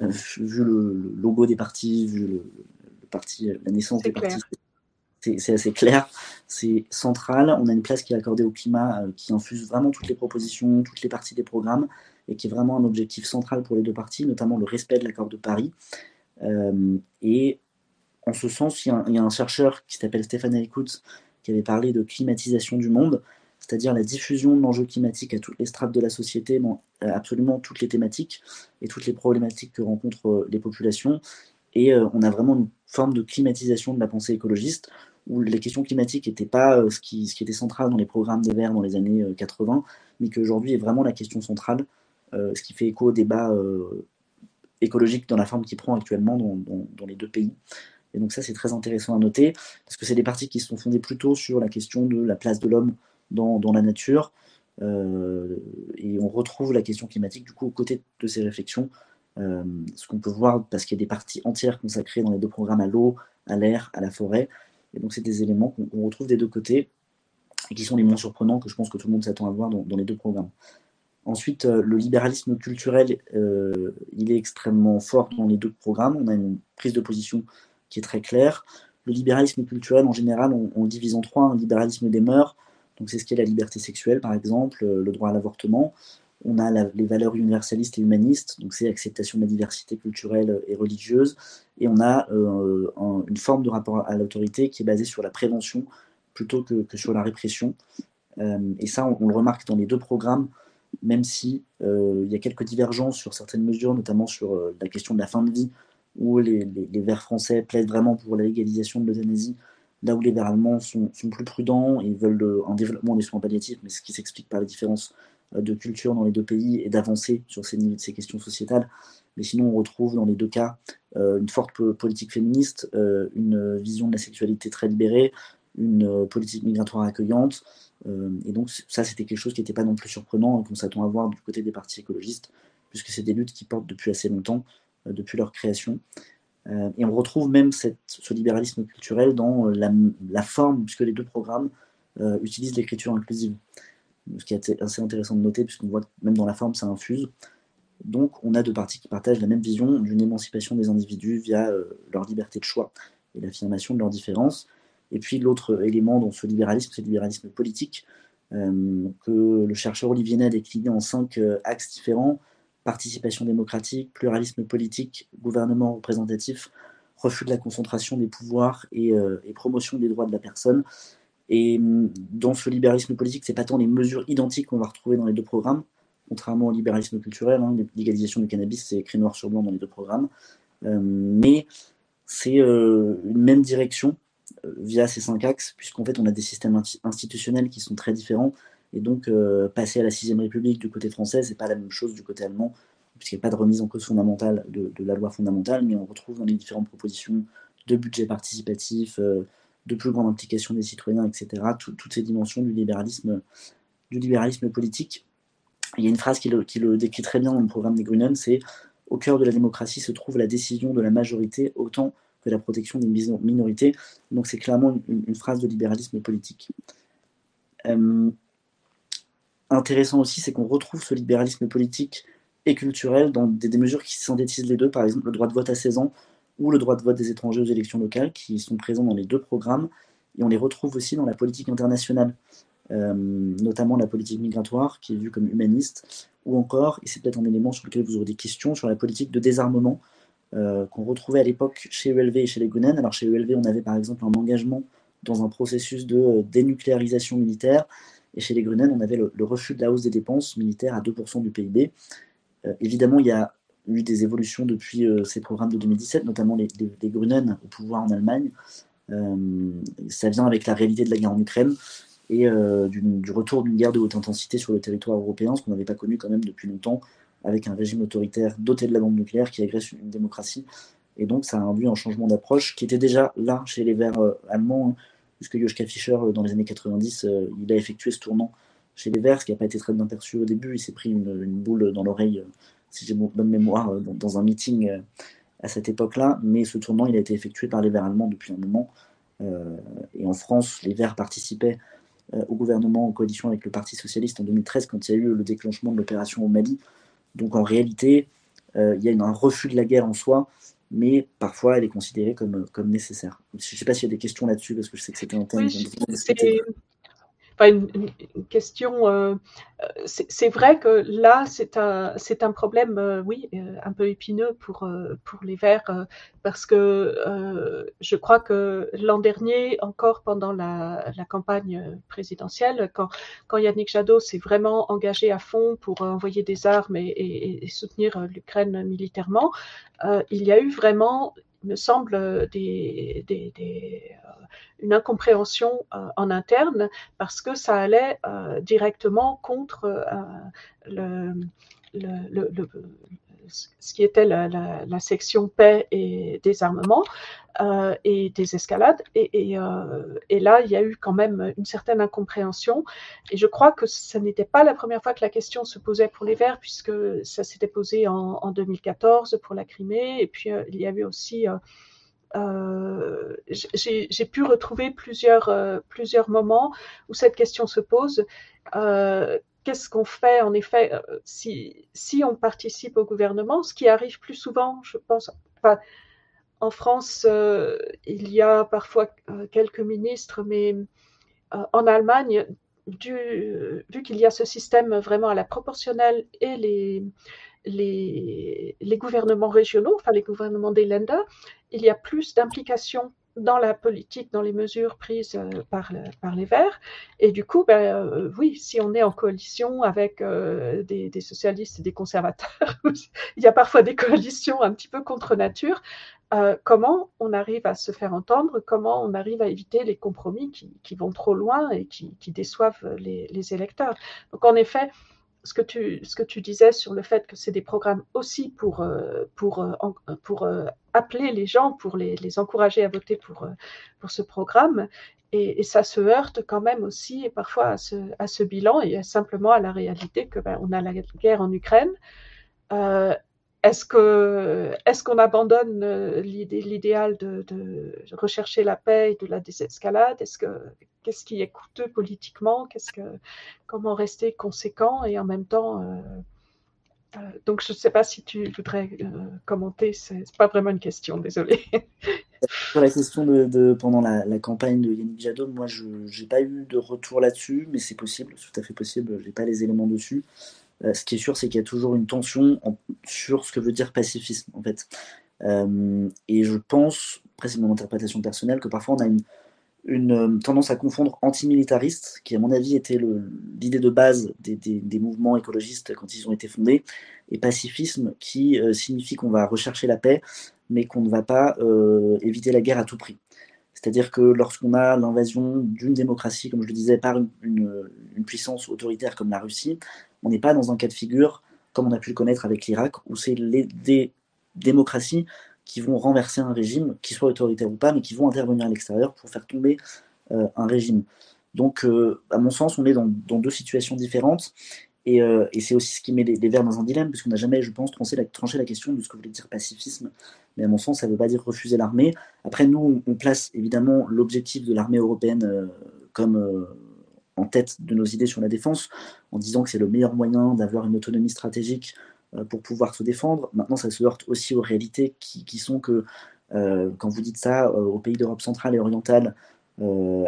Euh, vu le, logo des partis, vu le, parti, la naissance des partis, c'est assez clair, c'est central. On a une place qui est accordée au climat, euh, qui infuse vraiment toutes les propositions, toutes les parties des programmes, et qui est vraiment un objectif central pour les deux partis, notamment le respect de l'accord de Paris. Euh, et en ce sens, il y, a un, chercheur qui s'appelle Stéphane Eckhout qui avait parlé de climatisation du monde c'est-à-dire la diffusion de l'enjeu climatique à toutes les strates de la société, euh, absolument toutes les thématiques et toutes les problématiques que rencontrent euh, les populations. Et euh, on a vraiment une forme de climatisation de la pensée écologiste, où les questions climatiques n'étaient pas ce, qui, était central dans les programmes des Verts dans les années 80, mais qu'aujourd'hui est vraiment la question centrale, ce qui fait écho au débat écologique dans la forme qu'il prend actuellement dans, les deux pays. Et donc ça, c'est très intéressant à noter, parce que c'est des partis qui sont fondés plutôt sur la question de la place de l'homme dans, la nature. Euh, et on retrouve la question climatique du coup aux côtés de ces réflexions. Euh, ce qu'on peut voir parce qu'il y a des parties entières consacrées dans les deux programmes à l'eau, à l'air, à la forêt. Et donc c'est des éléments qu'on retrouve des deux côtés et qui sont les moins surprenants que je pense que tout le monde s'attend à voir dans, les deux programmes. Ensuite, euh, le libéralisme culturel, il est extrêmement fort dans les deux programmes. On a une prise de position qui est très claire. Le libéralisme culturel, en général, on, le divise en trois. Un libéralisme des mœurs, donc c'est ce qui est la liberté sexuelle, par exemple, euh, le droit à l'avortement. On a les valeurs universalistes et humanistes, donc c'est l'acceptation de la diversité culturelle et religieuse. Et on a euh, une forme de rapport à l'autorité qui est basée sur la prévention plutôt que, sur la répression. Euh, et ça, on, le remarque dans les deux programmes, même si il y a quelques divergences sur certaines mesures, notamment sur la question de la fin de vie, où les, les Verts français plaident vraiment pour la légalisation de l'euthanasie là où les Verts allemands sont, plus prudents et veulent un développement des soins palliatifs, mais ce qui s'explique par les différences euh, de culture dans les deux pays et d'avancer sur ces, ces, questions sociétales. Mais sinon, on retrouve dans les deux cas euh, une forte politique féministe, euh, une vision de la sexualité très libérée, une politique migratoire accueillante. et donc, ça, c'était quelque chose qui n'était pas non plus surprenant et qu'on s'attend à voir du côté des partis écologistes, puisque c'est des luttes qui portent depuis assez longtemps, depuis leur création. Euh, et on retrouve même ce libéralisme culturel dans euh, la, forme, puisque les deux programmes euh, utilisent l'écriture inclusive. Ce qui est assez intéressant de noter, puisqu'on voit que même dans la forme, ça infuse. Donc, on a deux partis qui partagent la même vision d'une émancipation des individus via leur liberté de choix et l'affirmation de leurs différences. Et puis, l'autre élément dans ce libéralisme, c'est le libéralisme politique, que le chercheur Olivier Ney a décliné en cinq axes différents participation démocratique, pluralisme politique, gouvernement représentatif, refus de la concentration des pouvoirs et, euh, promotion des droits de la personne. Et mm, dans ce libéralisme politique, c'est pas tant les mesures identiques qu'on va retrouver dans les deux programmes, contrairement au libéralisme culturel, hein, l'égalisation du cannabis, c'est écrit noir sur blanc dans les deux programmes, euh, mais c'est euh, une même direction via ces cinq axes, puisqu'en fait on a des systèmes institutionnels qui sont très différents, et donc, euh, passer à la sixième République du côté français, c'est pas la même chose du côté allemand, puisqu'il n'y a pas de remise en cause fondamentale de, la loi fondamentale, mais on retrouve dans les différentes propositions de budget participatif, euh, de plus grande implication des citoyens, etc., toutes ces dimensions du libéralisme, du libéralisme politique. Il y a une phrase qui le, décrit très bien dans le programme des Grünen, c'est au cœur de la démocratie se trouve la décision de la majorité autant que la protection des minorités. Donc c'est clairement une, phrase de libéralisme politique. Euh, intéressant aussi, c'est qu'on retrouve ce libéralisme politique et culturel dans des, mesures qui synthétisent les deux, par exemple le droit de vote à 16 ans ou le droit de vote des étrangers aux élections locales, qui sont présents dans les deux programmes, et on les retrouve aussi dans la politique internationale, euh, notamment la politique migratoire, qui est vue comme humaniste, ou encore, et c'est peut-être un élément sur lequel vous aurez des questions, sur la politique de désarmement, euh, qu'on retrouvait à l'époque chez ELV et chez les Gunen. Alors chez ELV, on avait par exemple un engagement dans un processus de dénucléarisation militaire. Et chez les Grunen, on avait le, refus de la hausse des dépenses militaires à 2% du PIB. évidemment, il y a eu des évolutions depuis ces programmes de 2017, notamment les, les, au pouvoir en Allemagne. ça vient avec la réalité de la guerre en Ukraine et du retour d'une guerre de haute intensité sur le territoire européen, ce qu'on n'avait pas connu quand même depuis longtemps, avec un régime autoritaire doté de la bombe nucléaire qui agresse une démocratie. Et donc, ça a induit un changement d'approche qui était déjà là chez les Verts euh, allemands, hein, puisque Joschka Fischer, euh, dans les années 90, euh, il a effectué ce tournant chez les Verts, ce qui n'a pas été très bien perçu au début. Il s'est pris une, boule dans l'oreille, si j'ai bonne mémoire, dans, un meeting à cette époque-là. Mais ce tournant, il a été effectué par les Verts allemands depuis un moment. et en France, les Verts participaient au gouvernement en coalition avec le Parti socialiste en 2013 quand il y a eu le déclenchement de l'opération au Mali. Donc en réalité, il y a un refus de la guerre en soi mais parfois elle est considérée comme, comme nécessaire. Je ne sais pas s'il y a des questions là-dessus, parce que je sais que c'était un thème. Une, question. Euh, c'est vrai que là, c'est un, problème, euh, oui, euh, un peu épineux pour, pour les Verts, parce que je crois que l'an dernier, encore pendant la, campagne présidentielle, quand, quand Yannick Jadot s'est vraiment engagé à fond pour envoyer des armes et, soutenir l'Ukraine militairement, il y a eu vraiment me semble, des, des, des, une incompréhension euh, en interne parce que ça allait euh, directement contre euh, le, le, ce qui était la, section paix et désarmement euh, et des escalades. Et, et, euh, et, là, il y a eu quand même une certaine incompréhension. Et je crois que ce n'était pas la première fois que la question se posait pour les Verts, puisque ça s'était posé en, en, 2014 pour la Crimée. Et puis, il y avait aussi euh, j'ai pu retrouver plusieurs, euh, plusieurs moments où cette question se pose. Euh, Qu'est-ce qu'on fait en effet euh, si, si on participe au gouvernement, ce qui arrive plus souvent, je pense. En France, euh, il y a parfois quelques ministres, mais en Allemagne, vu qu'il y a ce système vraiment à la proportionnelle et les, les, les, gouvernements régionaux, enfin les gouvernements des Länder, il y a plus d'implication dans la politique, dans les mesures prises euh, par, le, par, les Verts. Et du coup, ben, euh, oui, si on est en coalition avec euh, des, socialistes et des conservateurs, il y a parfois des coalitions un petit peu contre nature. Comment on arrive à se faire entendre, comment on arrive à éviter les compromis qui, vont trop loin et qui, déçoivent les, électeurs? Donc en effet, ce que tu, ce que tu disais sur le fait que c'est des programmes aussi pour, euh, pour, euh, pour euh, appeler les gens, pour les, les encourager à voter pour, pour ce programme. Et, et, ça se heurte quand même aussi parfois à ce, à ce bilan et simplement à la réalité que ben, on a la guerre en Ukraine. Est-ce que est-ce qu'on abandonne l'idéal de, de, rechercher la paix et de la désescalade? Est-ce que qu'est-ce qui est coûteux politiquement comment rester conséquent et en même temps euh, euh, donc je ne sais pas si tu voudrais euh, commenter. C'est pas vraiment une question, désolé. Sur la question de, pendant la, campagne de Yannick Jadot, moi je n'ai pas eu de retour là-dessus, mais c'est possible, tout à fait possible. Je n'ai pas les éléments dessus. Ce qui est sûr, c'est qu'il y a toujours une tension sur ce que veut dire pacifisme, en fait. Et je pense, après c'est mon interprétation personnelle, que parfois on a une, euh, tendance à confondre antimilitariste, qui à mon avis était l'idée de base des, mouvements écologistes quand ils ont été fondés, et pacifisme, qui signifie qu'on va rechercher la paix, mais qu'on ne va pas éviter la guerre à tout prix. C'est-à-dire que lorsqu'on a l'invasion d'une démocratie, comme je le disais, par une, puissance autoritaire comme la Russie, on n'est pas dans un cas de figure comme on a pu le connaître avec l'Irak, où c'est des démocraties qui vont renverser un régime, qui soit autoritaire ou pas, mais qui vont intervenir à l'extérieur pour faire tomber euh, un régime. Donc, euh, à mon sens, on est dans, deux situations différentes. Euh, et, c'est aussi ce qui met les, Verts dans un dilemme, puisqu'on n'a jamais, je pense, tranché la, question de ce que voulait dire pacifisme. Mais à mon sens, ça ne veut pas dire refuser l'armée. Après, nous, on, place évidemment l'objectif de l'armée européenne comme en tête de nos idées sur la défense, en disant que c'est le meilleur moyen d'avoir une autonomie stratégique pour pouvoir se défendre. Maintenant, ça se heurte aussi aux réalités qui, sont que, euh, quand vous dites ça euh, aux pays d'Europe centrale et orientale,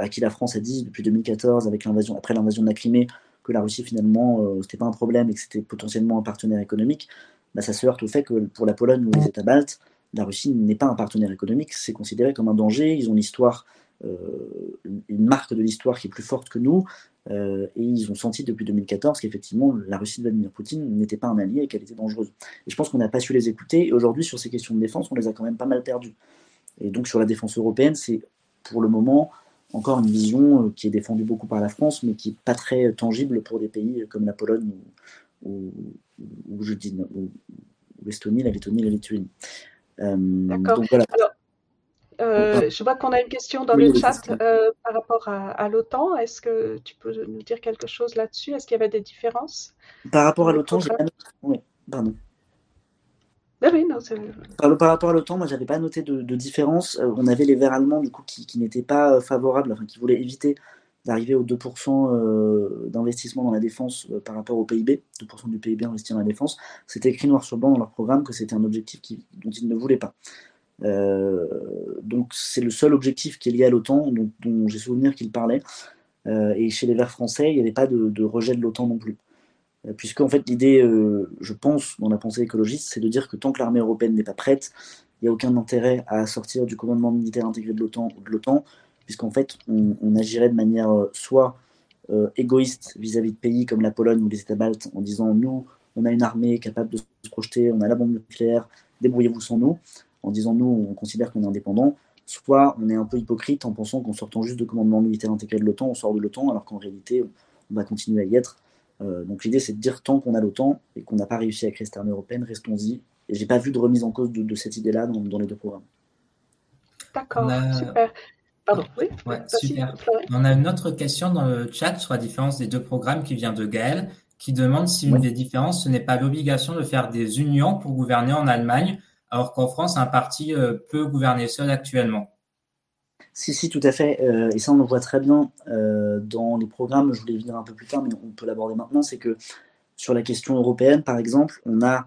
à qui la France a dit depuis 2014, avec l'invasion, après l'invasion de la Crimée, que la Russie finalement c'était pas un problème et que c'était potentiellement un partenaire économique, bah, ça se heurte au fait que pour la Pologne ou les États baltes, la Russie n'est pas un partenaire économique, c'est considéré comme un danger. Ils ont l'histoire une marque de l'histoire qui est plus forte que nous. Et ils ont senti depuis 2014 qu'effectivement la Russie de Vladimir Poutine n'était pas un allié et qu'elle était dangereuse. Et je pense qu'on n'a pas su les écouter. Et aujourd'hui, sur ces questions de défense, on les a quand même pas mal perdues. Et donc sur la défense européenne, c'est pour le moment encore une vision qui est défendue beaucoup par la France, mais qui n'est pas très tangible pour des pays comme la Pologne ou, ou, je dis, ou, l'Estonie, la Lettonie, la Lituanie. Euh, D'accord. Euh, je vois qu'on a une question dans le chat euh, par rapport à, l'OTAN. Est-ce que tu peux nous dire quelque chose là-dessus? Est-ce qu'il y avait des différences? Par rapport à l'OTAN, j'ai pas Oui, pardon. Ah oui, non, par, par, rapport à l'OTAN, moi, j'avais pas noté de, de différence. on avait les Verts allemands, du coup, qui, qui n'étaient pas favorables, enfin, qui voulaient éviter d'arriver aux 2% euh, d'investissement dans la défense euh, par rapport au PIB, 2% du PIB investi dans la défense. C'était écrit noir sur blanc dans leur programme que c'était un objectif dont ils ne voulaient pas. Euh, donc c'est le seul objectif qui est lié à l'OTAN dont, j'ai souvenir qu'ils parlaient. et chez les Verts français, il n'y avait pas de, rejet de l'OTAN non plus. Puisque en fait l'idée, je pense, dans la pensée écologiste, c'est de dire que tant que l'armée européenne n'est pas prête, il n'y a aucun intérêt à sortir du commandement militaire intégré de l'OTAN ou de l'OTAN, puisqu'en fait, on, agirait de manière euh, soit euh, égoïste vis-à-vis de pays comme la Pologne ou les États baltes, en disant nous, on a une armée capable de se projeter, on a la bombe nucléaire, débrouillez-vous sans nous, en disant nous, on considère qu'on est indépendant, soit on est un peu hypocrite en pensant qu'en sortant juste de commandement militaire intégré de l'OTAN, on sort de l'OTAN, alors qu'en réalité, on va continuer à y être. Euh, donc l'idée, c'est de dire tant qu'on a l'OTAN et qu'on n'a pas réussi à créer cette armée européenne, restons-y. Et j'ai pas vu de remise en cause de, cette idée-là dans, les deux programmes. D'accord, super. Pardon, oui. super. On a une autre question dans le chat sur la différence des deux programmes qui vient de Gaël, qui demande si une des différences, ce n'est pas l'obligation de faire des unions pour gouverner en Allemagne, alors qu'en France, un parti euh, peut gouverner seul actuellement. Si, si, tout à fait. Euh, et ça, on le voit très bien euh, dans les programmes. Je voulais venir un peu plus tard, mais on peut l'aborder maintenant. C'est que sur la question européenne, par exemple, on a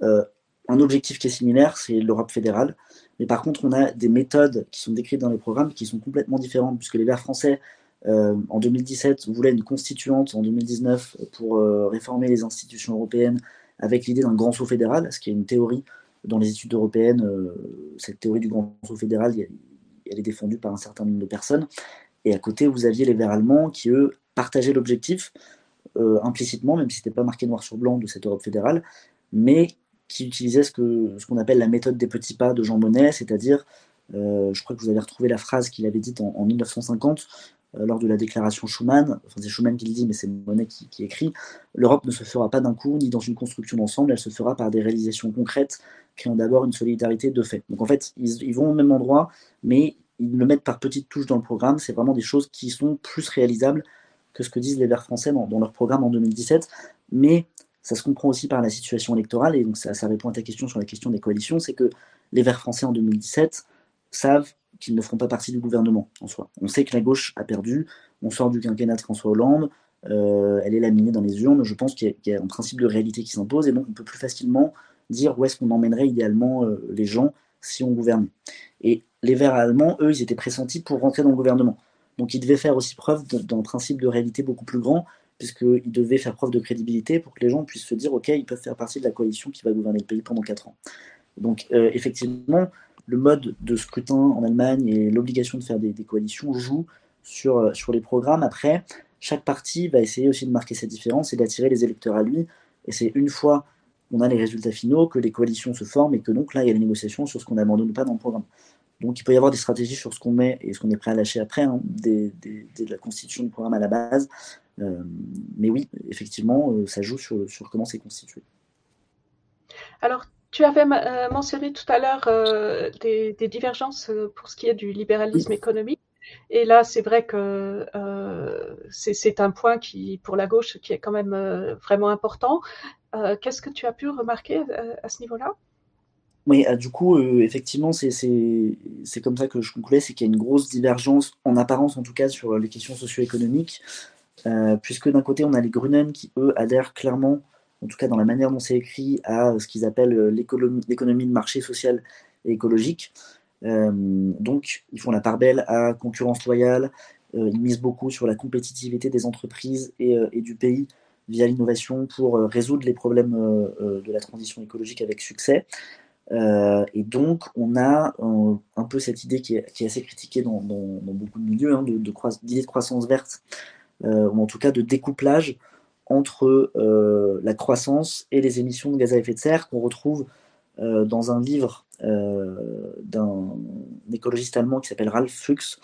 un objectif qui est similaire, c'est l'Europe fédérale. Mais par contre, on a des méthodes qui sont décrites dans les programmes qui sont complètement différentes, puisque les Verts français, en 2017, voulaient une constituante en 2019 pour réformer les institutions européennes avec l'idée d'un grand saut fédéral, ce qui est une théorie dans les études européennes. Euh, cette théorie du grand saut fédéral, elle est défendue par un certain nombre de personnes. Et à côté, vous aviez les Verts allemands qui, eux, partageaient l'objectif implicitement, même si ce n'était pas marqué noir sur blanc de cette Europe fédérale, mais qui utilisait ce qu'on appelle la méthode des petits pas de Jean Monnet, c'est-à-dire, euh, je crois que vous avez retrouvé la phrase qu'il avait dite en, 1950 euh, lors de la déclaration Schuman, enfin c'est Schuman qui le dit, mais c'est Monnet qui, écrit, l'Europe ne se fera pas d'un coup ni dans une construction d'ensemble, elle se fera par des réalisations concrètes, créant d'abord une solidarité de fait. Donc en fait, ils, vont au même endroit, mais ils le mettent par petites touches dans le programme, c'est vraiment des choses qui sont plus réalisables que ce que disent les Verts français dans, dans leur programme en 2017, mais ça se comprend aussi par la situation électorale, et donc ça, répond à ta question sur la question des coalitions, c'est que les Verts français en 2017 savent qu'ils ne feront pas partie du gouvernement en soi. On sait que la gauche a perdu, on sort du quinquennat de François Hollande, euh, elle est laminée dans les urnes, je pense qu'il y, a un principe de réalité qui s'impose, et donc on peut plus facilement dire où est-ce qu'on emmènerait idéalement euh, les gens si on gouvernait. Et les Verts allemands, eux, ils étaient pressentis pour rentrer dans le gouvernement. Donc ils devaient faire aussi preuve d'un principe de réalité beaucoup plus grand, puisqu'il devait faire preuve de crédibilité pour que les gens puissent se dire, OK, ils peuvent faire partie de la coalition qui va gouverner le pays pendant 4 ans. Donc, euh, effectivement, le mode de scrutin en Allemagne et l'obligation de faire des, coalitions jouent sur, euh, sur les programmes. Après, chaque parti va essayer aussi de marquer sa différence et d'attirer les électeurs à lui. Et c'est une fois qu'on a les résultats finaux que les coalitions se forment et que donc là, il y a les négociations sur ce qu'on abandonne ou pas dans le programme. Donc il peut y avoir des stratégies sur ce qu'on met et ce qu'on est prêt à lâcher après, hein, de la constitution du programme à la base. Euh, mais oui, effectivement, euh, ça joue sur, sur comment c'est constitué. Alors, tu avais euh, mentionné tout à l'heure des, divergences pour ce qui est du libéralisme économique. Et là, c'est vrai que c'est un point qui, pour la gauche, qui est quand même vraiment important. Qu'est-ce que tu as pu remarquer à ce niveau-là? Oui, du coup, effectivement, c'est comme ça que je concluais, c'est qu'il y a une grosse divergence, en apparence en tout cas, sur les questions socio-économiques. Euh, puisque d'un côté, on a les Grunen qui, eux, adhèrent clairement, en tout cas dans la manière dont c'est écrit, à ce qu'ils appellent euh, l'économie de marché social et écologique. Euh, donc, ils font la part belle à concurrence loyale, ils misent beaucoup sur la compétitivité des entreprises et, du pays via l'innovation pour résoudre les problèmes de la transition écologique avec succès. Euh, et donc, on a un, peu cette idée qui est, assez critiquée dans, beaucoup de milieux, hein, de, de, croissance verte, euh, ou en tout cas de découplage entre euh, la croissance et les émissions de gaz à effet de serre qu'on retrouve euh, dans un livre euh, d'un écologiste allemand qui s'appelle Ralph Fuchs,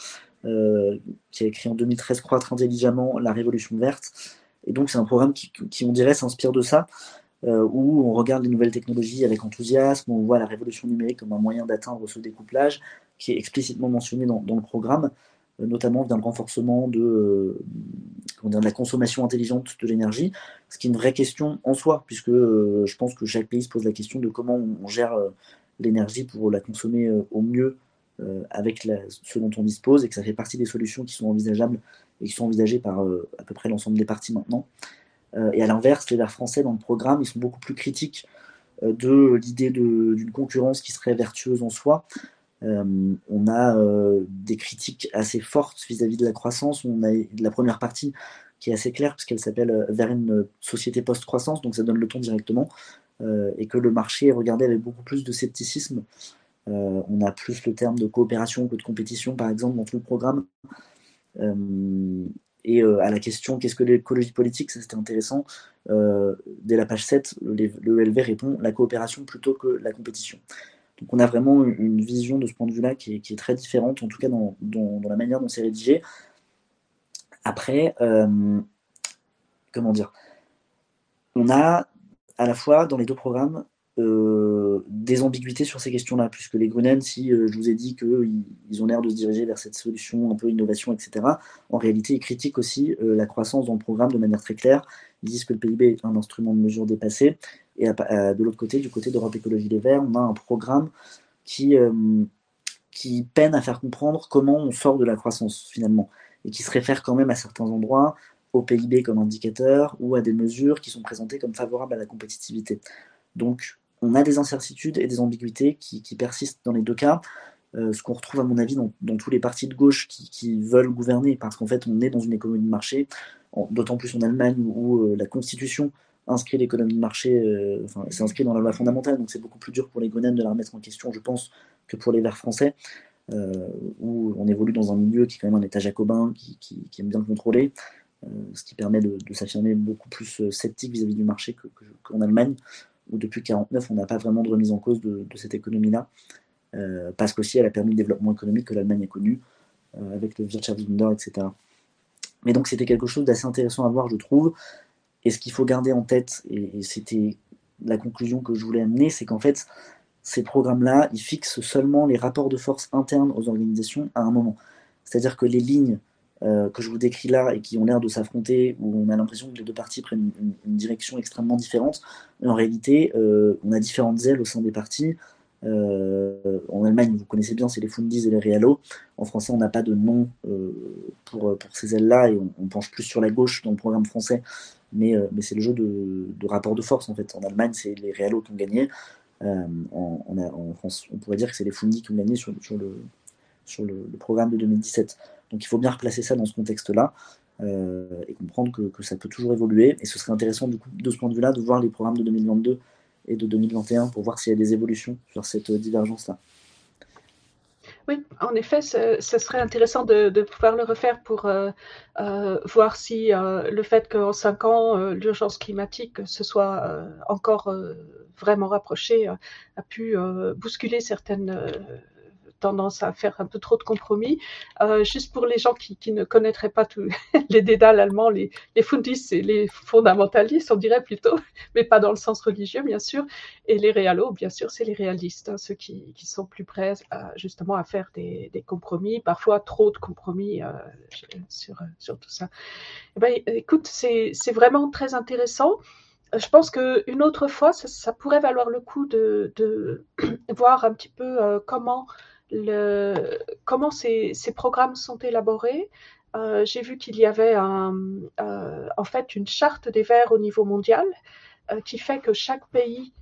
qui a écrit en 2013 Croître intelligemment la révolution verte. Et donc, c'est un programme qui, on dirait, s'inspire de ça, où on regarde les nouvelles technologies avec enthousiasme, on voit la révolution numérique comme un moyen d'atteindre ce découplage, qui est explicitement mentionné dans, le programme, notamment dans le renforcement de, euh, de, la consommation intelligente de l'énergie, ce qui est une vraie question en soi, puisque euh, je pense que chaque pays se pose la question de comment on, gère euh, l'énergie pour la consommer euh, au mieux avec ce dont on dispose, et que ça fait partie des solutions qui sont envisageables et qui sont envisagées par à peu près l'ensemble des partis maintenant. Euh, et à l'inverse, les Verts français dans le programme, ils sont beaucoup plus critiques euh, de l'idée d'une concurrence qui serait vertueuse en soi. Euh, on a des critiques assez fortes vis-à-vis -vis de la croissance. On a la première partie qui est assez claire puisqu'elle s'appelle vers une société post-croissance, donc ça donne le ton directement, et que le marché est regardé avec beaucoup plus de scepticisme. on a plus le terme de coopération que de compétition, par exemple, dans tout le programme. Et euh, à la question qu'est-ce que l'écologie politique, ça c'était intéressant. Euh, dès la page 7, le, le LV répond la coopération plutôt que la compétition. Donc on a vraiment une vision de ce point de vue-là qui, est très différente, en tout cas dans, la manière dont c'est rédigé. Après, euh, comment dire? On a à la fois dans les deux programmes euh, des ambiguïtés sur ces questions-là, puisque les Grunen, si euh, je vous ai dit qu'ils ils ont l'air de se diriger vers cette solution un peu innovation, etc., en réalité, ils critiquent aussi la croissance dans le programme de manière très claire. Ils disent que le PIB est un instrument de mesure dépassé. Et à, de l'autre côté, du côté d'Europe Écologie Les Verts, on a un programme qui, euh, qui peine à faire comprendre comment on sort de la croissance, finalement, et qui se réfère quand même à certains endroits au PIB comme indicateur ou à des mesures qui sont présentées comme favorables à la compétitivité. Donc, on a des incertitudes et des ambiguïtés qui, qui persistent dans les deux cas. Euh, ce qu'on retrouve à mon avis dans, dans, tous les partis de gauche qui, qui veulent gouverner, parce qu'en fait on est dans une économie de marché, d'autant plus en Allemagne où, euh, la constitution inscrit l'économie de marché, c'est inscrit dans la loi fondamentale, donc c'est beaucoup plus dur pour les Gonen de la remettre en question, je pense, que pour les Verts français, euh, où on évolue dans un milieu qui est quand même un État jacobin, qui, aime bien contrôler, euh, ce qui permet de, s'affirmer beaucoup plus euh, sceptique vis-à-vis -vis du marché qu'en qu Allemagne où depuis 1949, on n'a pas vraiment de remise en cause de, cette économie-là, parce qu'aussi elle a permis le développement économique que l'Allemagne a connu, avec le Wirtschaftswunder, etc. Mais donc c'était quelque chose d'assez intéressant à voir, je trouve. Et ce qu'il faut garder en tête, et, c'était la conclusion que je voulais amener, c'est qu'en fait, ces programmes-là, ils fixent seulement les rapports de force internes aux organisations à un moment. C'est-à-dire que les lignes euh, que je vous décris là et qui ont l'air de s'affronter, où on a l'impression que les deux parties prennent une, direction extrêmement différente, en réalité, euh, on a différentes ailes au sein des partis. Euh, en Allemagne, vous connaissez bien, c'est les Fundis et les Realo. En français, on n'a pas de nom pour, pour ces ailes-là et on, on, penche plus sur la gauche dans le programme français, mais, euh, mais c'est le jeu de, rapport de force en fait. En Allemagne, c'est les Realo qui ont gagné. Euh, en, France, on pourrait dire que c'est les Fundis qui ont gagné sur, le programme de 2017. Donc il faut bien replacer ça dans ce contexte-là euh, et comprendre que, que, ça peut toujours évoluer. Et ce serait intéressant du coup, de ce point de vue-là de voir les programmes de 2022 et de 2021 pour voir s'il y a des évolutions sur cette divergence-là. Oui, en effet, ce, serait intéressant de, pouvoir le refaire pour euh, euh, voir si euh, le fait qu'en cinq ans, l'urgence climatique se soit encore vraiment rapprochée a pu bousculer certaines tendance à faire un peu trop de compromis. Euh, juste pour les gens qui, qui ne connaîtraient pas tous les dédales allemands, les, les et les fondamentalistes, on dirait plutôt, mais pas dans le sens religieux, bien sûr. Et les réalos, bien sûr, c'est les réalistes, hein, ceux qui, qui, sont plus prêts justement à faire des, des, compromis, parfois trop de compromis euh, sur, sur tout ça. Eh ben, écoute, c'est vraiment très intéressant je pense qu'une autre fois, ça, pourrait valoir le coup de, de voir un petit peu euh, comment comment ces, programmes sont élaborés. Euh, J'ai vu qu'il y avait euh, en fait une charte des verts au niveau mondial euh, qui fait que chaque pays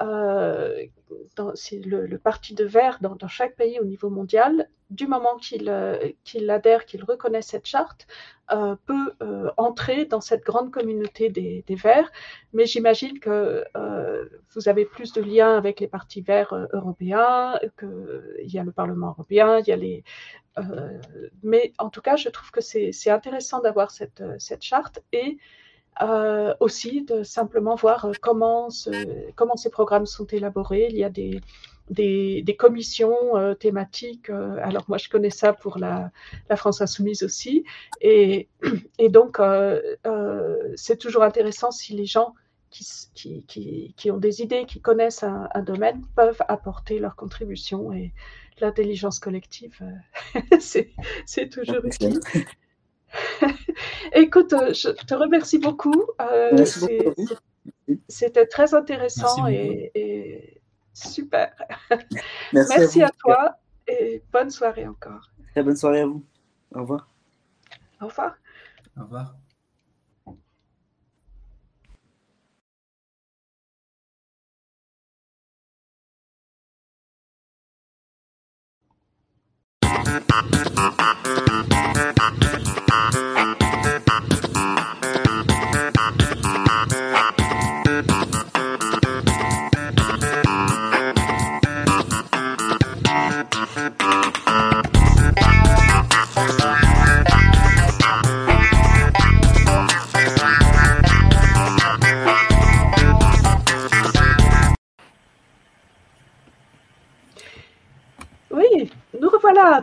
dans, le, parti de vert dans, chaque pays au niveau mondial, du moment qu'il adhère, qu'il reconnaît cette charte, peut entrer dans cette grande communauté des, Verts. Mais j'imagine que vous avez plus de liens avec les partis verts européens, qu'il y a le Parlement européen, il y a les, euh, mais en tout cas, je trouve que c'est intéressant d'avoir cette, cette, charte et euh, aussi de simplement voir comment, comment ces programmes sont élaborés. Il y a des, des, des commissions euh, thématiques. alors moi, je connais ça pour la, la France insoumise aussi. Et, et donc, c'est toujours intéressant si les gens qui, qui, qui, qui, ont des idées, qui connaissent un, un, domaine, peuvent apporter leur contribution. Et l'intelligence collective, euh, c'est toujours utile. Écoute, euh, je te remercie beaucoup. Euh, c'était très intéressant et, super. Merci, à, toi et bonne soirée encore. Très bonne soirée à vous. Au revoir. Au revoir. Au revoir.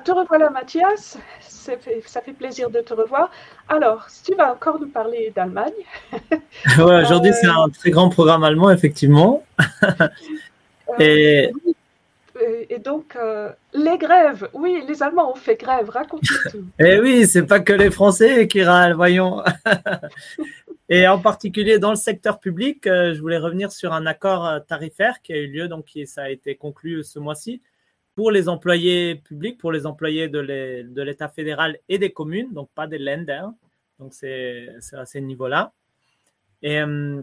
Te revoilà Mathias, ça fait, ça fait, plaisir de te revoir. Alors, si tu vas encore nous parler d'Allemagne. aujourd'hui c'est un très grand programme allemand, effectivement. Euh, et... et... donc, euh, les grèves, oui, les Allemands ont fait grève, raconte-nous tout. et eh oui, c'est pas que les Français qui râlent, voyons. et en particulier dans le secteur public, euh, je voulais revenir sur un accord tarifaire qui a eu lieu, donc ça a été conclu ce mois-ci pour les employés publics, pour les employés de l'État fédéral et des communes, donc pas des lenders. Donc c'est à ce niveau-là. Et euh,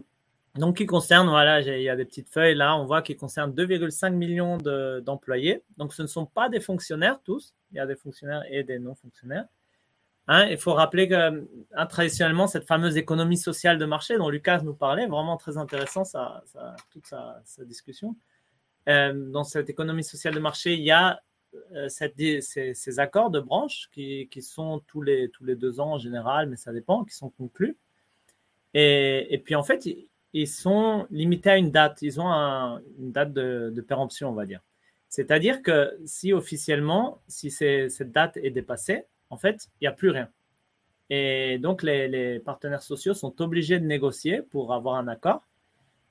donc qui concerne, voilà, il y a des petites feuilles là, on voit qu'il concerne 2,5 millions d'employés. donc ce ne sont pas des fonctionnaires tous, il y a des fonctionnaires et des non-fonctionnaires. Hein, il faut rappeler que hein, traditionnellement, cette fameuse économie sociale de marché dont Lucas nous parlait, vraiment très intéressant ça, toute sa discussion. Euh, dans cette économie sociale de marché, il y a euh, ces, accords de branche qui, sont tous les, deux ans en général, mais ça dépend, qui sont conclus. Et, puis en fait, ils, sont limités à une date. Ils ont une date de, de, péremption, on va dire. C'est-à-dire que si officiellement, si cette date est dépassée, en fait, il n'y a plus rien. Et donc, les, les, partenaires sociaux sont obligés de négocier pour avoir un accord.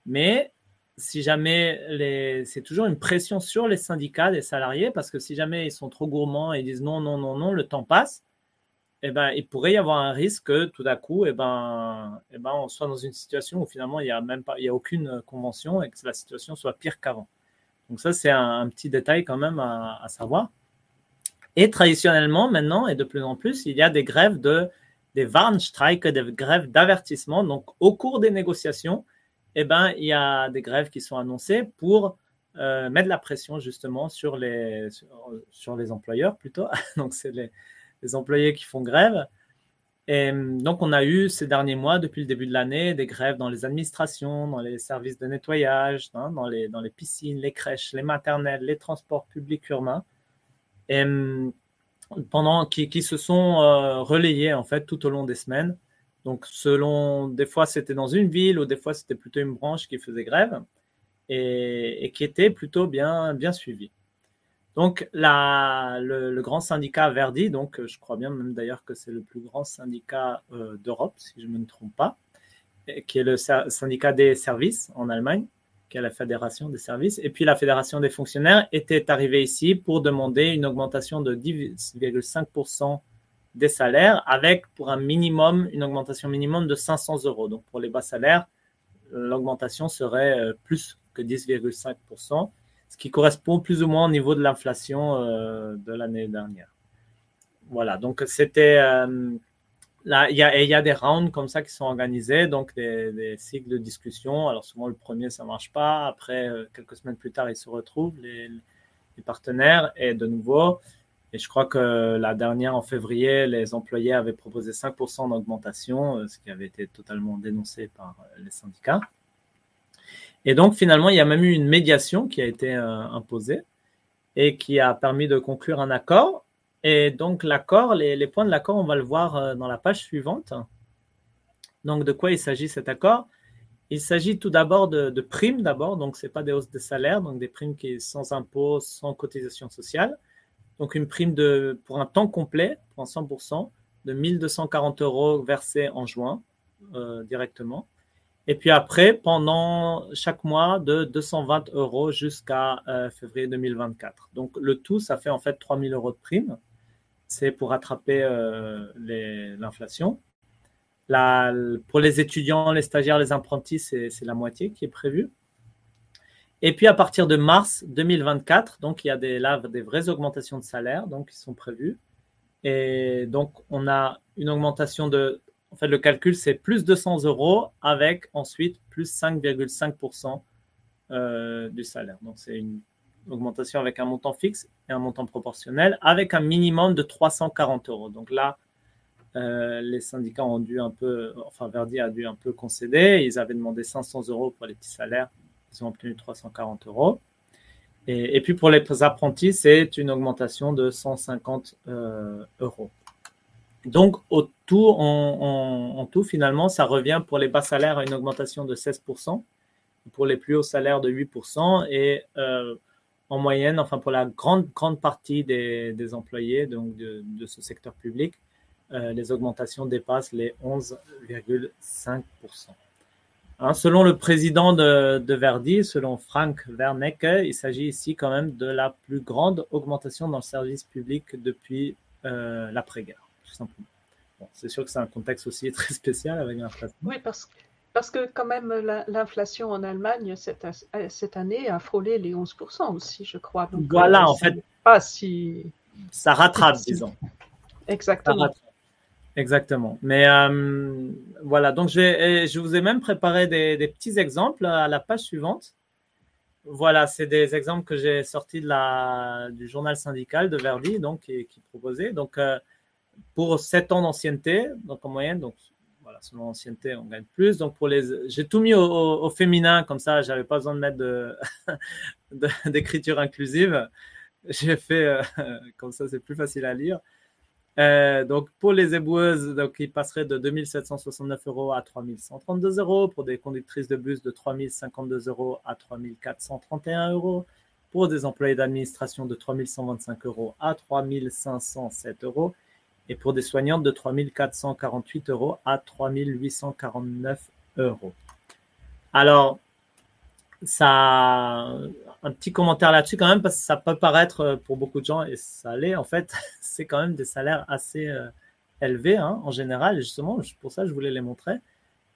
Mais si jamais les, c'est toujours une pression sur les syndicats des salariés parce que si jamais ils sont trop gourmands et disent non, non, non, non, le temps passe, eh ben, il pourrait y avoir un risque que tout d'un coup, eh ben, eh ben, on soit dans une situation où finalement il n'y a même pas, il y a aucune convention et que la situation soit pire qu'avant. Donc ça, c'est un, petit détail quand même à, à, savoir. Et traditionnellement, maintenant et de plus en plus, il y a des grèves de, des Warnstreik, des grèves d'avertissement. Donc au cours des négociations, eh ben, il y a des grèves qui sont annoncées pour euh, mettre la pression justement sur les, sur, les employeurs plutôt. donc, c'est les, employés qui font grève. Et donc, on a eu ces derniers mois, depuis le début de l'année, des grèves dans les administrations, dans les services de nettoyage, hein, dans, les, dans les piscines, les crèches, les maternelles, les transports publics urbains, pendant, qui, qui se sont euh, relayés en fait tout au long des semaines. Donc, selon, des fois c'était dans une ville ou des fois c'était plutôt une branche qui faisait grève et, qui était plutôt bien, bien suivie. Donc, la, le, grand syndicat Verdi, donc je crois bien même d'ailleurs que c'est le plus grand syndicat euh, d'Europe, si je ne me trompe pas, qui est le syndicat des services en Allemagne, qui est la fédération des services, et puis la fédération des fonctionnaires était arrivée ici pour demander une augmentation de 10,5% des salaires avec pour un minimum, une augmentation minimum de 500 euros. Donc pour les bas salaires, l'augmentation serait euh, plus que 10,5%, ce qui correspond plus ou moins au niveau de l'inflation euh, de l'année dernière. Voilà, donc c'était euh, là, il y a, des rounds comme ça qui sont organisés, donc des, cycles de discussion. Alors souvent le premier ça marche pas, après quelques semaines plus tard ils se retrouvent les partenaires et de nouveau. Et je crois que la dernière en février, les employés avaient proposé 5% d'augmentation, euh, ce qui avait été totalement dénoncé par euh, les syndicats. Et donc finalement, il y a même eu une médiation qui a été euh, imposée et qui a permis de conclure un accord. Et donc l'accord, les, points de l'accord, on va le voir dans la page suivante. Donc de quoi il s'agit cet accord? Il s'agit tout d'abord de, primes d'abord, donc c'est pas des hausses de salaire, donc des primes qui sont sans impôts, sans cotisation sociale. Donc une prime de, pour un temps complet, pour un 100%, de 1240 euros versés en juin euh, directement. Et puis après, pendant chaque mois, de 220 euros jusqu'à euh, février 2024. Donc le tout, ça fait en fait 3000 euros de prime. C'est pour rattraper euh, l'inflation. La- pour les étudiants, les stagiaires, les apprentis, c'est la moitié qui est prévue. Et puis à partir de mars 2024, donc il y a des, vraies augmentations de salaire donc, qui sont prévues. Et donc on a une augmentation de, en fait le calcul c'est plus 200 euros avec ensuite plus 5,5% euh, du salaire. Donc c'est une augmentation avec un montant fixe et un montant proportionnel avec un minimum de 340 euros. Donc là, euh, les syndicats ont dû un peu, enfin Verdi a dû un peu concéder. Ils avaient demandé 500 euros pour les petits salaires. Ils ont obtenu 340 euros. Et, puis pour les apprentis, c'est une augmentation de 150 euh, euros. Donc au tout, en, tout, finalement, ça revient pour les bas salaires à une augmentation de 16%, pour les plus hauts salaires de 8%, et euh, en moyenne, enfin pour la grande, grande partie des, employés donc de, de ce secteur public, euh, les augmentations dépassent les 11,5%. Hein, selon le président de, de Verdi, selon Frank Wernicke, il s'agit ici quand même de la plus grande augmentation dans le service public depuis euh, l'après-guerre, tout simplement. Bon, c'est sûr que c'est un contexte aussi très spécial avec l'inflation. Oui, parce, parce que quand même la- l'inflation en Allemagne cette, cette année a frôlé les 11% aussi, je crois. Donc, Voilà, euh, en fait. Pas si... Ça rattrape, disons. Ça Exactement. rattrape. Exactement. Mais euh, voilà, donc je, vous ai même préparé des, petits exemples à la page suivante. Voilà, c'est des exemples que j'ai sortis du journal syndical de Verdi, donc qui, qui proposait. Donc euh, pour 7 ans d'ancienneté, donc en moyenne, donc voilà, selon l'ancienneté, on gagne plus. Donc pour les, j'ai tout mis au, féminin, comme ça, j'avais pas besoin de mettre d'écriture inclusive. J'ai fait euh, comme ça, c'est plus facile à lire. Euh, donc pour les éboueuses, donc ils passeraient de 2769 euros à 3132 euros. Pour des conductrices de bus, de 3052 euros à 3431 euros. Pour des employés d'administration, de 3125 euros à 3507 euros. Et pour des soignantes, de 3448 euros à 3849 euros. Alors, ça, un petit commentaire là-dessus quand même, parce que ça peut paraître euh, pour beaucoup de gens, et ça l'est en fait, c'est quand même des salaires assez euh, élevés hein, en général. Et justement, pour ça, je voulais les montrer.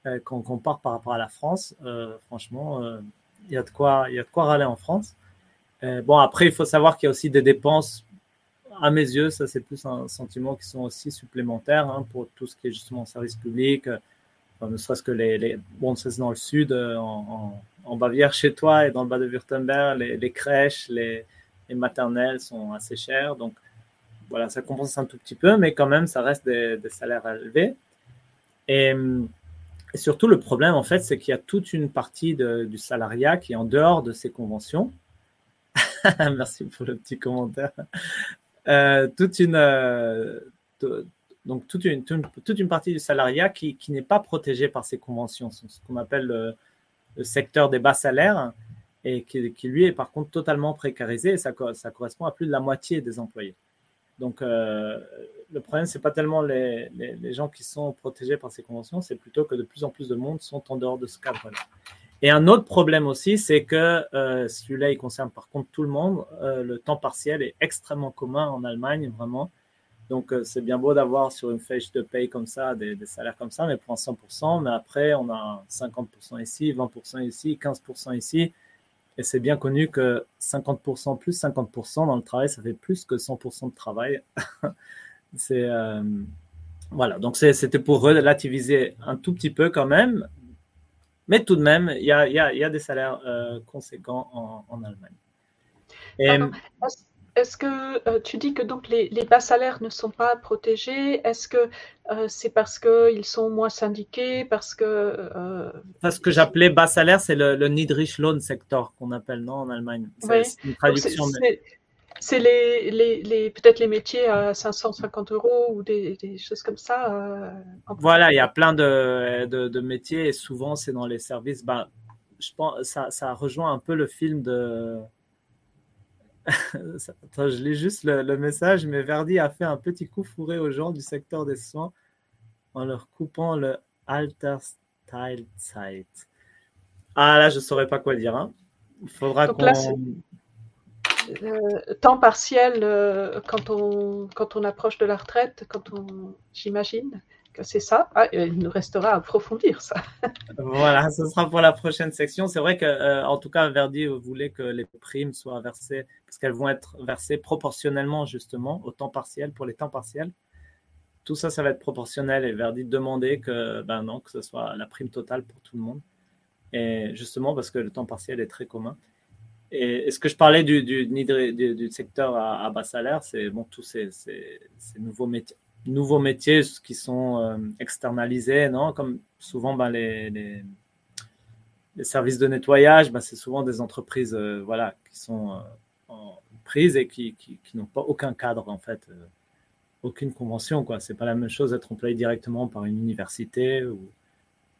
Euh, quand on compare par rapport à la France, euh, franchement, euh, il y a de quoi, y a de quoi râler en France. Euh, bon, après, il faut savoir qu'il y a aussi des dépenses. À mes yeux, ça c'est plus un sentiment qui sont aussi supplémentaires hein, pour tout ce qui est justement service public, euh, enfin, ne serait-ce que les, les bon, c'est dans le sud, euh, en, en, en Bavière chez toi et dans le bas de Württemberg, les, crèches, les, les maternelles sont assez chères, donc voilà, ça compense un tout petit peu, mais quand même, ça reste des, salaires élevés. Et, et surtout, le problème, en fait, c'est qu'il y a toute une partie du salariat qui est en dehors de ces conventions. Merci pour le petit commentaire. Euh, toute une, euh, donc toute une, toute une, partie du salariat qui, qui n'est pas protégée par ces conventions, ce qu'on appelle le, le secteur des bas salaires, et qui, lui est par contre totalement précarisé, et ça, co- ça correspond à plus de la moitié des employés. Donc euh, le problème, c'est pas tellement les, les, les gens qui sont protégés par ces conventions, c'est plutôt que de plus en plus de monde sont en dehors de ce cadre-là. Et un autre problème aussi, c'est que euh, celui-là, il concerne par contre tout le monde. Euh, le temps partiel est extrêmement commun en Allemagne, vraiment. Donc, euh, c'est bien beau d'avoir sur une fiche de paye comme ça, des, salaires comme ça, mais pour un 100%, mais après, on a 50% ici, 20% ici, 15% ici. Et c'est bien connu que 50% plus 50% dans le travail, ça fait plus que 100% de travail. c'est, euh, Voilà, donc c'était pour relativiser un tout petit peu quand même, mais tout de même, il y a, y a, des salaires conséquents en, Allemagne. Est-ce que euh, tu dis que donc les, bas salaires ne sont pas protégés? Est-ce que euh, c'est parce qu'ils sont moins syndiqués Parce que. Euh, ce que j'appelais bas salaire, c'est le, le Niedriglohn sector qu'on appelle, non, en Allemagne C'est une traduction. C'est les, les, peut-être les métiers à 550 euros ou des, choses comme ça. voilà, il y a plein de, de, métiers et souvent c'est dans les services. Ben, je pense ça, ça rejoint un peu le film de je lis juste le, message, mais Verdi a fait un petit coup fourré aux gens du secteur des soins en leur coupant le Altersteilzeit. Ah là, je ne saurais pas quoi dire. Hein. Il faudra qu'on. Euh, temps partiel euh, quand, on, quand on approche de la retraite, quand on, j'imagine c'est ça. Ah, il nous restera à approfondir ça. voilà, ce sera pour la prochaine section. C'est vrai que, euh, en tout cas, Verdi voulait que les primes soient versées, parce qu'elles vont être versées proportionnellement, justement, au temps partiel, pour les temps partiels. Tout ça, ça va être proportionnel. Et Verdi demandait que, ben non, que ce soit la prime totale pour tout le monde. Et justement, parce que le temps partiel est très commun. Et, ce que je parlais du, secteur à, bas salaire, c'est bon, tous ces nouveaux métiers nouveaux métiers qui sont euh, externalisés, non? Comme souvent, ben, les, les, services de nettoyage, ben, c'est souvent des entreprises euh, voilà, qui sont euh, en prise et qui, qui, n'ont pas aucun cadre, en fait, aucune convention. Ce n'est pas la même chose d'être employé directement par une université ou,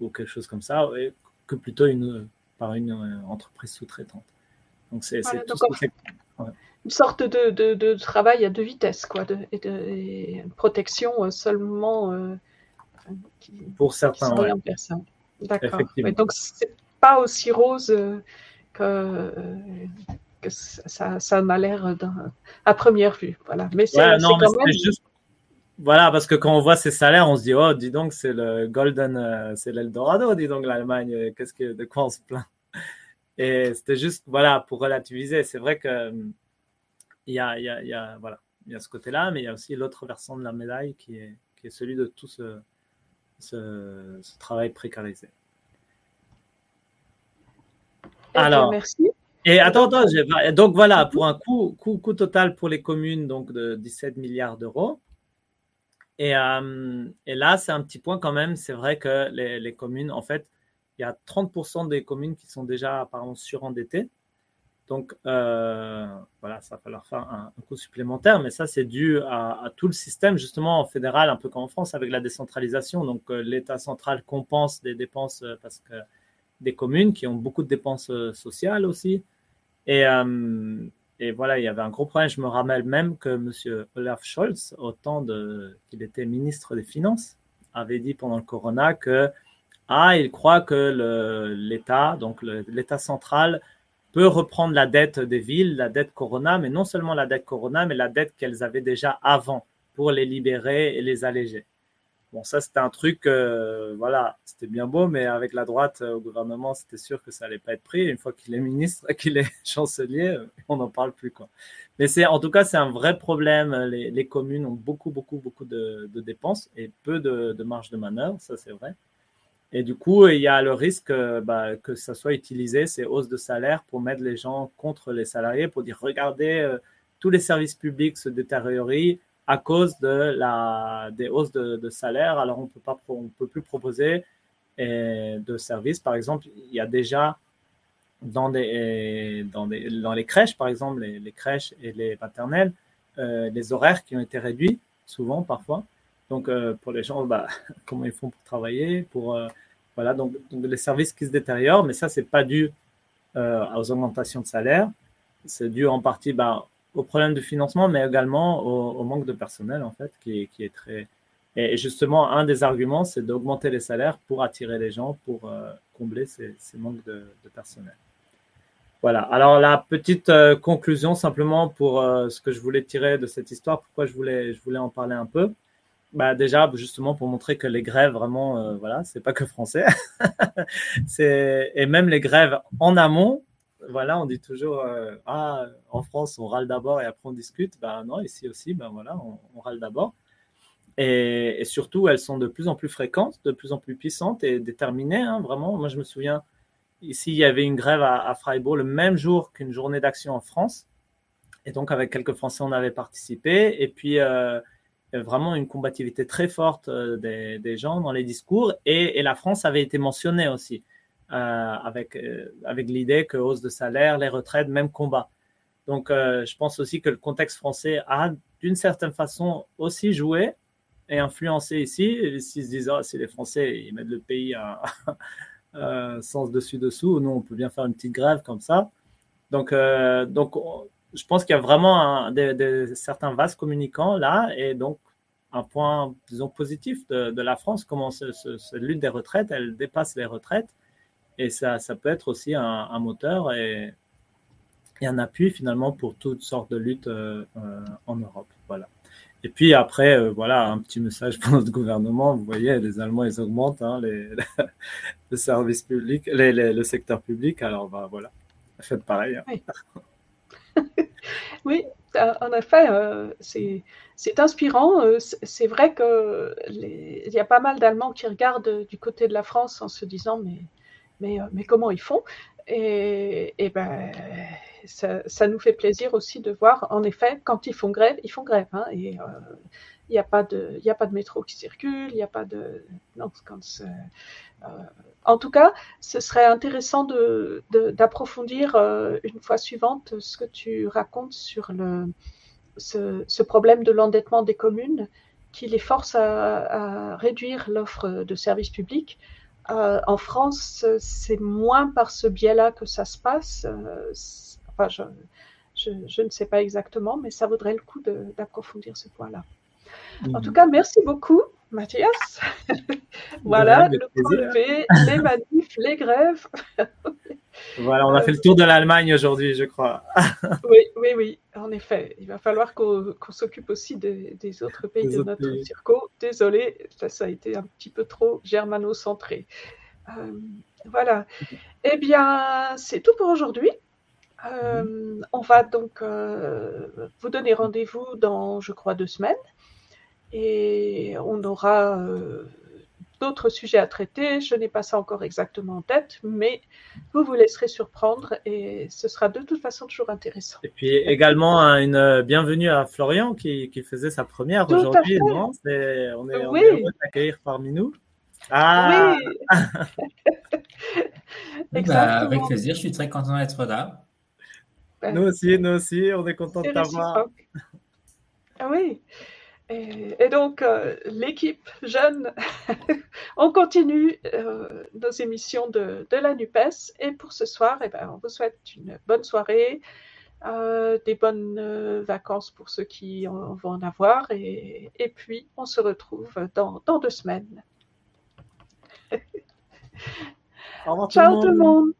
ou quelque chose comme ça, que plutôt une, par une entreprise sous-traitante. Donc, c'est tout ce une sorte de, de, travail à deux vitesses, quoi, de, et de protection euh, seulement euh, pour certains. D'accord. donc c'est pas aussi rose euh, que, que ça, ça m'a l'air à première vue. Voilà. Mais c'est quand même. Juste... Voilà, parce que quand on voit ces salaires, on se dit, oh, dis donc, c'est le Golden, c'est l'Eldorado, dis donc, l'Allemagne, qu'est-ce que, de quoi on se plaint? Et c'était juste, voilà, pour relativiser. C'est vrai que il y a, il y a, il y a voilà, il y a ce côté-là, mais il y a aussi l'autre versant de la médaille qui est, qui est celui de tout ce, ce, travail précarisé. Eh Alors, merci. Et attends, attends, donc voilà, pour un coût, coût, coût, total pour les communes donc de 17 milliards d'euros. Et, euh, et, là, c'est un petit point quand même. C'est vrai que les, les, communes, en fait, il y a 30% des communes qui sont déjà apparemment surendettées. Donc, euh, voilà, ça va falloir faire un, coût supplémentaire, mais ça, c'est dû à, tout le système, justement, fédéral, un peu comme en France, avec la décentralisation. Donc, euh, l'État central compense des dépenses euh, parce que des communes qui ont beaucoup de dépenses sociales aussi. Et, voilà, il y avait un gros problème. Je me rappelle même que M. Olaf Scholz, au temps qu'il était ministre des Finances, avait dit pendant le Corona que, ah, il croit que l'État, donc l'État central, peut reprendre la dette des villes, la dette Corona, mais non seulement la dette Corona, mais la dette qu'elles avaient déjà avant pour les libérer et les alléger. Bon, ça, c'était un truc, euh, voilà, c'était bien beau, mais avec la droite euh, au gouvernement, c'était sûr que ça allait pas être pris. Une fois qu'il est ministre, qu'il est chancelier, euh, on n'en parle plus, quoi. Mais c'est, en tout cas, c'est un vrai problème. Les, communes ont beaucoup, beaucoup, beaucoup de, dépenses et peu de marge de manœuvre, ça, c'est vrai. Et du coup, il y a le risque euh, bah, que ça soit utilisé, ces hausses de salaire, pour mettre les gens contre les salariés, pour dire regardez, euh, tous les services publics se détériorent à cause de la, des hausses de, salaire. Alors, on on peut plus proposer de services. Par exemple, il y a déjà dans, des, dans, des, dans les crèches, par exemple, les, crèches et les maternelles, euh, les horaires qui ont été réduits, souvent, parfois. Donc, pour les gens, bah, comment ils font pour travailler, pour voilà, donc, les services qui se détériorent, mais ça, c'est pas dû euh, aux augmentations de salaire. C'est dû en partie bah, au problème de financement, mais également au, manque de personnel, en fait, qui, est très. Et justement, un des arguments, c'est d'augmenter les salaires pour attirer les gens, pour euh, combler ces, manques de, de, personnel. Voilà. Alors, la petite euh, conclusion, simplement pour ce que je voulais tirer de cette histoire, pourquoi je voulais, je voulais en parler un peu bah déjà justement pour montrer que les grèves vraiment euh, voilà c'est pas que français c'est et même les grèves en amont voilà on dit toujours euh, ah en France on râle d'abord et après on discute bah non ici aussi ben voilà on, râle d'abord Et, surtout, elles sont de plus en plus fréquentes, de plus en plus puissantes et déterminées. Hein, vraiment, moi je me souviens, ici il y avait une grève à, Freiburg le même jour qu'une journée d'action en France. Et donc avec quelques Français, on avait participé. Et puis euh, vraiment une combativité très forte euh, des, gens dans les discours. Et, la France avait été mentionnée aussi, euh, avec, euh, avec l'idée que hausse de salaire, les retraites, même combat. Donc je pense aussi que le contexte français a d'une certaine façon aussi joué et influencé ici. S'ils se disent, oh, si les Français, ils mettent le pays à, sens dessus-dessous, nous, on peut bien faire une petite grève comme ça. Donc, donc je pense qu'il y a vraiment un, des, certains vases communicants là, et donc un point, disons, positif de, la France, comment cette lutte des retraites, elle dépasse les retraites, et ça, ça peut être aussi un, moteur et, un appui finalement pour toutes sortes de luttes euh, euh, en Europe. Voilà. Et puis après, euh, voilà, un petit message pour notre gouvernement. Vous voyez, les Allemands, ils augmentent hein, les, le service public, le secteur public. Alors, bah, voilà, faites pareil. Hein. oui, en effet, euh, c'est inspirant. Euh, c'est vrai qu'il y a pas mal d'Allemands qui regardent du côté de la France en se disant mais, mais, euh, mais comment ils font? Et, ben, ça, nous fait plaisir aussi de voir, en effet, quand ils font grève, ils font grève. Hein, il n'y a, pas de, métro qui circule, il n'y a pas de. Quand en tout cas, ce serait intéressant d'approfondir euh, une fois suivante ce que tu racontes sur le, ce, problème de l'endettement des communes qui les force à, réduire l'offre de services publics. Euh, en France, c'est moins par ce biais-là que ça se passe. Euh, enfin, je, ne sais pas exactement, mais ça vaudrait le coup d'approfondir ce point-là. En tout cas, merci beaucoup. Mathias. voilà, le lever, les manifs, les grèves. voilà, on a fait le tour de l'Allemagne aujourd'hui, je crois. oui, oui, oui, en effet. Il va falloir qu'on s'occupe aussi des, autres pays de notre circo. Désolé, ça, a été un petit peu trop germano-centré. Euh, voilà. Eh bien, c'est tout pour aujourd'hui. Euh, mhm. on va donc euh, vous donner rendez-vous dans, je crois, deux semaines et on aura euh, d'autres sujets à traiter. Je n'ai pas ça encore exactement en tête, mais vous vous laisserez surprendre et ce sera de toute façon toujours intéressant. Et puis également une bienvenue à Florian qui, faisait sa première aujourd'hui. On est, on est heureux d'accueillir parmi nous. Ah oui bah, Avec plaisir, je suis très content d'être là. Nous aussi, nous aussi, on est content de t'avoir. Ah oui. Et, donc, euh, l'équipe jeune, on continue euh, nos émissions de, la NUPES. Et pour ce soir, eh ben, on vous souhaite une bonne soirée, euh, des bonnes vacances pour ceux qui en, vont en avoir. Et, et, puis, on se retrouve dans, dans deux semaines. Ciao tout le monde.